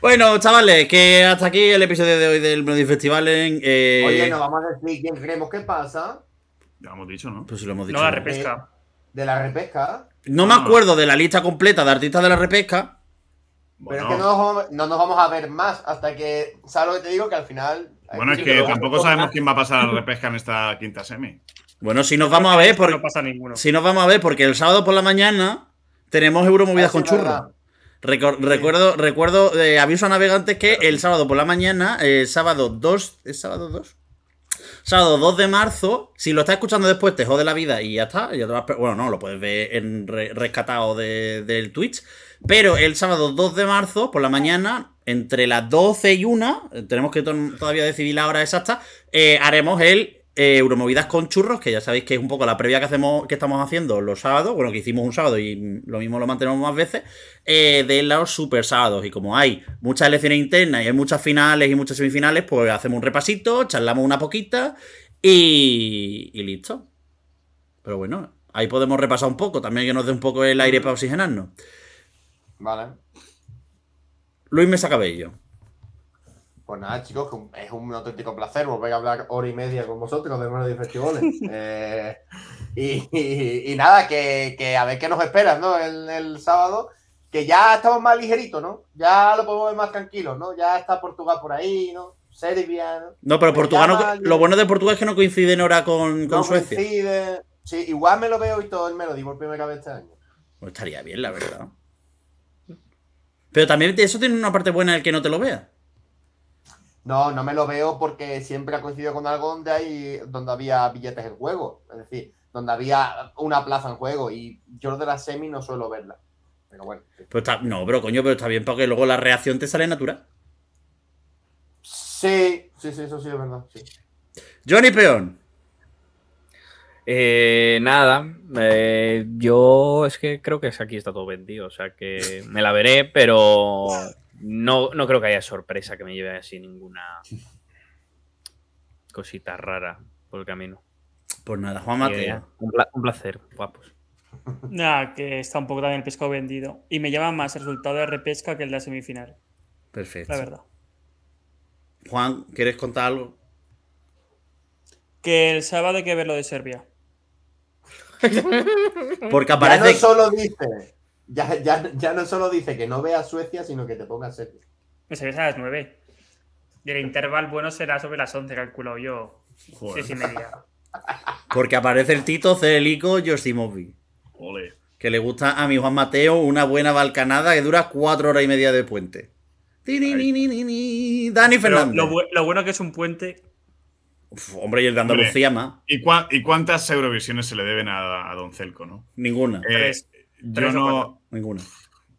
Bueno, chavales, que hasta aquí el episodio de hoy del Melody Festival en. eh, Oye, nos vamos a decir quién creemos que pasa Ya hemos dicho, ¿no? Pues si lo hemos dicho. No la ¿no? repesca. de la repesca. No me acuerdo de la lista completa de artistas de la repesca. Pero Bueno, es que no nos, vamos, no nos vamos a ver más hasta que. ¿Sabes lo que te digo? Que al final. bueno, es Sí, que tampoco sabemos quién va a pasar a la repesca en esta quinta semi. Bueno, si nos vamos a ver, No por... pasa ninguno. si nos vamos a ver, porque el sábado por la mañana tenemos Euromovidas Ah, con sí, Recuerdo, recuerdo, eh, aviso a navegantes que el sábado por la mañana, eh, sábado 2, ¿es sábado 2? Sábado 2 de marzo, si lo estás escuchando después te jode la vida y ya está. ya te vas per- bueno, no, lo puedes ver en re- rescatado de- del Twitch. Pero el sábado 2 de marzo, por la mañana, entre las 12 y 1, eh, tenemos que to- todavía decidir la hora exacta, eh, haremos el eh, Euromovidas con churros, que ya sabéis que es un poco la previa que hacemos, que estamos haciendo los sábados, bueno, que hicimos un sábado y lo mismo lo mantenemos más veces, eh, de los super sábados. Y como hay muchas elecciones internas y hay muchas finales y muchas semifinales, pues hacemos un repasito, charlamos una poquita y, y listo. Pero bueno, ahí podemos repasar un poco, también que nos dé un poco el aire para oxigenarnos. Vale. Luis Mesa Cabello. Pues nada, chicos, es un auténtico placer volver a hablar hora y media con vosotros de Melody Festivales. Eh, y, y- y nada, que, que a ver qué nos esperan, ¿no? El, el sábado, que ya estamos más ligeritos, ¿no? Ya lo podemos ver más tranquilos, ¿no? Ya está Portugal por ahí, ¿no? Serbia, ¿no? No, pero Portugal no- lo bueno de Portugal es que no coincide en hora con, con No Suecia. coincide. Sí, igual me lo veo y todo el Melody por primera vez este año. Pues estaría bien, la verdad. Pero también eso tiene una parte buena el que no te lo vea. No, no me lo veo porque siempre ha coincidido con algo donde hay, donde había billetes en juego. Es decir, donde había una plaza en juego. Y yo de la semi no suelo verla. Pero bueno. Pues está, no, pero coño, pero está bien porque luego la reacción te sale natural. Sí, sí, sí, eso sí es verdad. sí. Johnny Peón. Eh, nada, eh, yo es que creo que es- aquí está todo vendido, o sea que me la veré, pero no, no creo que haya sorpresa que me lleve así ninguna cosita rara por el camino. Pues nada, Juan Mateo. eh, un, pla- un placer, guapos. Nada, que está un poco también el pescado vendido. Y me llama más el resultado de repesca que el de la semifinal, Perfecto. la verdad. Juan, ¿quieres contar algo? Que el sábado hay que ver lo de Serbia. Porque Ya no aparece. solo dice. Ya, ya, ya no solo dice que no vea Suecia, sino que te ponga Serbia. Me sabéis a las 9. Y el intervalo bueno será sobre las 11, calculo yo. Joder. Seis y media. Porque aparece el Tito Celico Josimovic. Ole. Que le gusta a mi Juan Mateo una buena balcanada que dura cuatro horas y media de puente. Dani Fernández. lo, bu- lo bueno que es un puente. Uf, hombre, y el de Andalucía más. ¿Y, cua- y cuántas Eurovisiones se le deben a, a Don Celco, no? Ninguna. Eh, Tres. Yo no. Ninguna.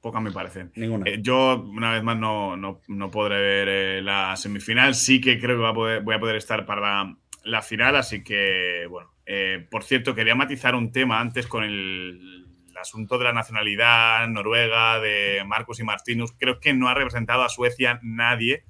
Pocas me parecen. Ninguna. Eh, yo, una vez más, no, no, no podré ver eh, la semifinal. Sí que creo que va a poder- voy a poder estar para la, la final, así que, bueno. Eh, por cierto, quería matizar un tema antes con el, el asunto de la nacionalidad noruega de Marcos y Martinus. Creo que no ha representado a Suecia nadie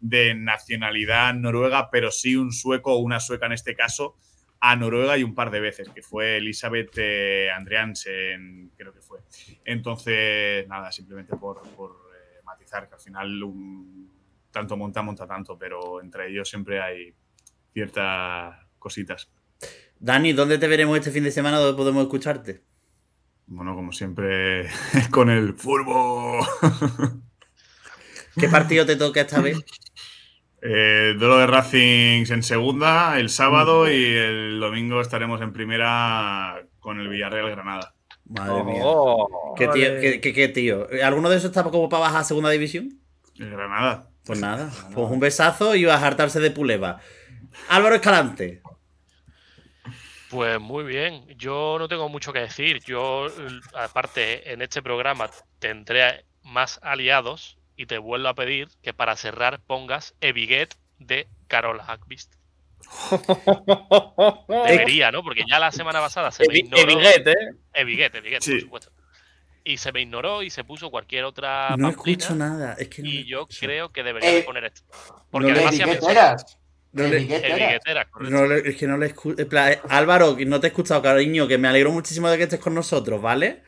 de nacionalidad noruega, pero sí un sueco o una sueca en este caso a Noruega y un par de veces, que fue Elizabeth eh, Andreansen, creo que fue. Entonces, nada, simplemente por, por, eh, matizar que al final un- tanto monta, monta tanto, pero entre ellos siempre hay ciertas cositas. Dani, ¿dónde te veremos este fin de semana? ¿Dónde podemos escucharte? Bueno, como siempre, con el fútbol. ¿Qué partido te toca esta vez? Eh, duelo de Racing en segunda el sábado y el domingo estaremos en primera con el Villarreal Granada. Madre mía. Oh. ¿Qué tío, Ole. qué, qué- qué tío? ¿Alguno de esos está como para bajar a segunda división? El Granada. Pues nada, pues un besazo y vas a hartarse de puleva. Álvaro Escalante. Pues muy bien, yo no tengo mucho que decir. Yo, aparte, en este programa tendré más aliados y te vuelvo a pedir que para cerrar pongas Eviget de Carola Hackbist. Debería, ¿no? Porque ya la semana pasada se me Evi- ignoró. Eviget, ¿eh? Eviget, Eviget, Sí. por supuesto. Y se me ignoró y se puso cualquier otra No pamplina, escucho nada. Es que no Y yo escucho. creo que debería de Eh, poner esto. Porque no le además se ha ¿Qué pensado- eras? No le-. No le- es que no le escucho. Álvaro, que no te he escuchado, cariño, que me alegro muchísimo de que estés con nosotros, ¿vale?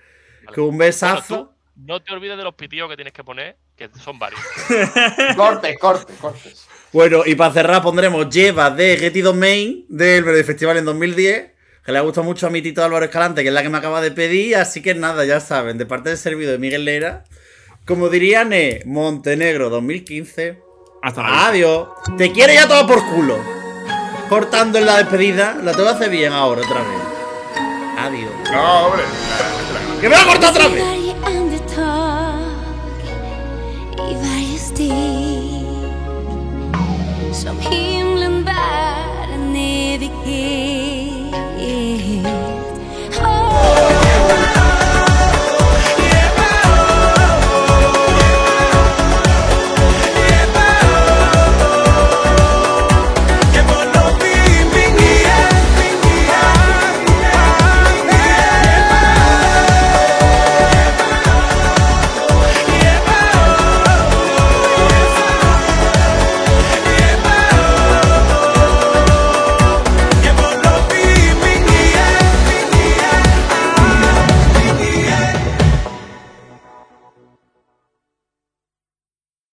Vale. Que un Bueno, besazo. tú no te olvides de los pitillos que tienes que poner, que son varios. Cortes, cortes, cortes. Bueno, y para cerrar pondremos Lleva de Getty Domain del Verde Festival en 2010. Que le ha gustado mucho a mi tito Álvaro Escalante, que es la que me acaba de pedir. Así que nada, ya saben, de parte del servicio de Miguel Lera. Como dirían, eh, Montenegro 2015. Hasta vista. Adiós. Te quiere ya todo por culo. Cortando en la despedida. La tengo que hacer bien ahora otra vez. Adiós. No, hombre. ¡Que me va a cortar otra vez! steg som himlen bär en evighet.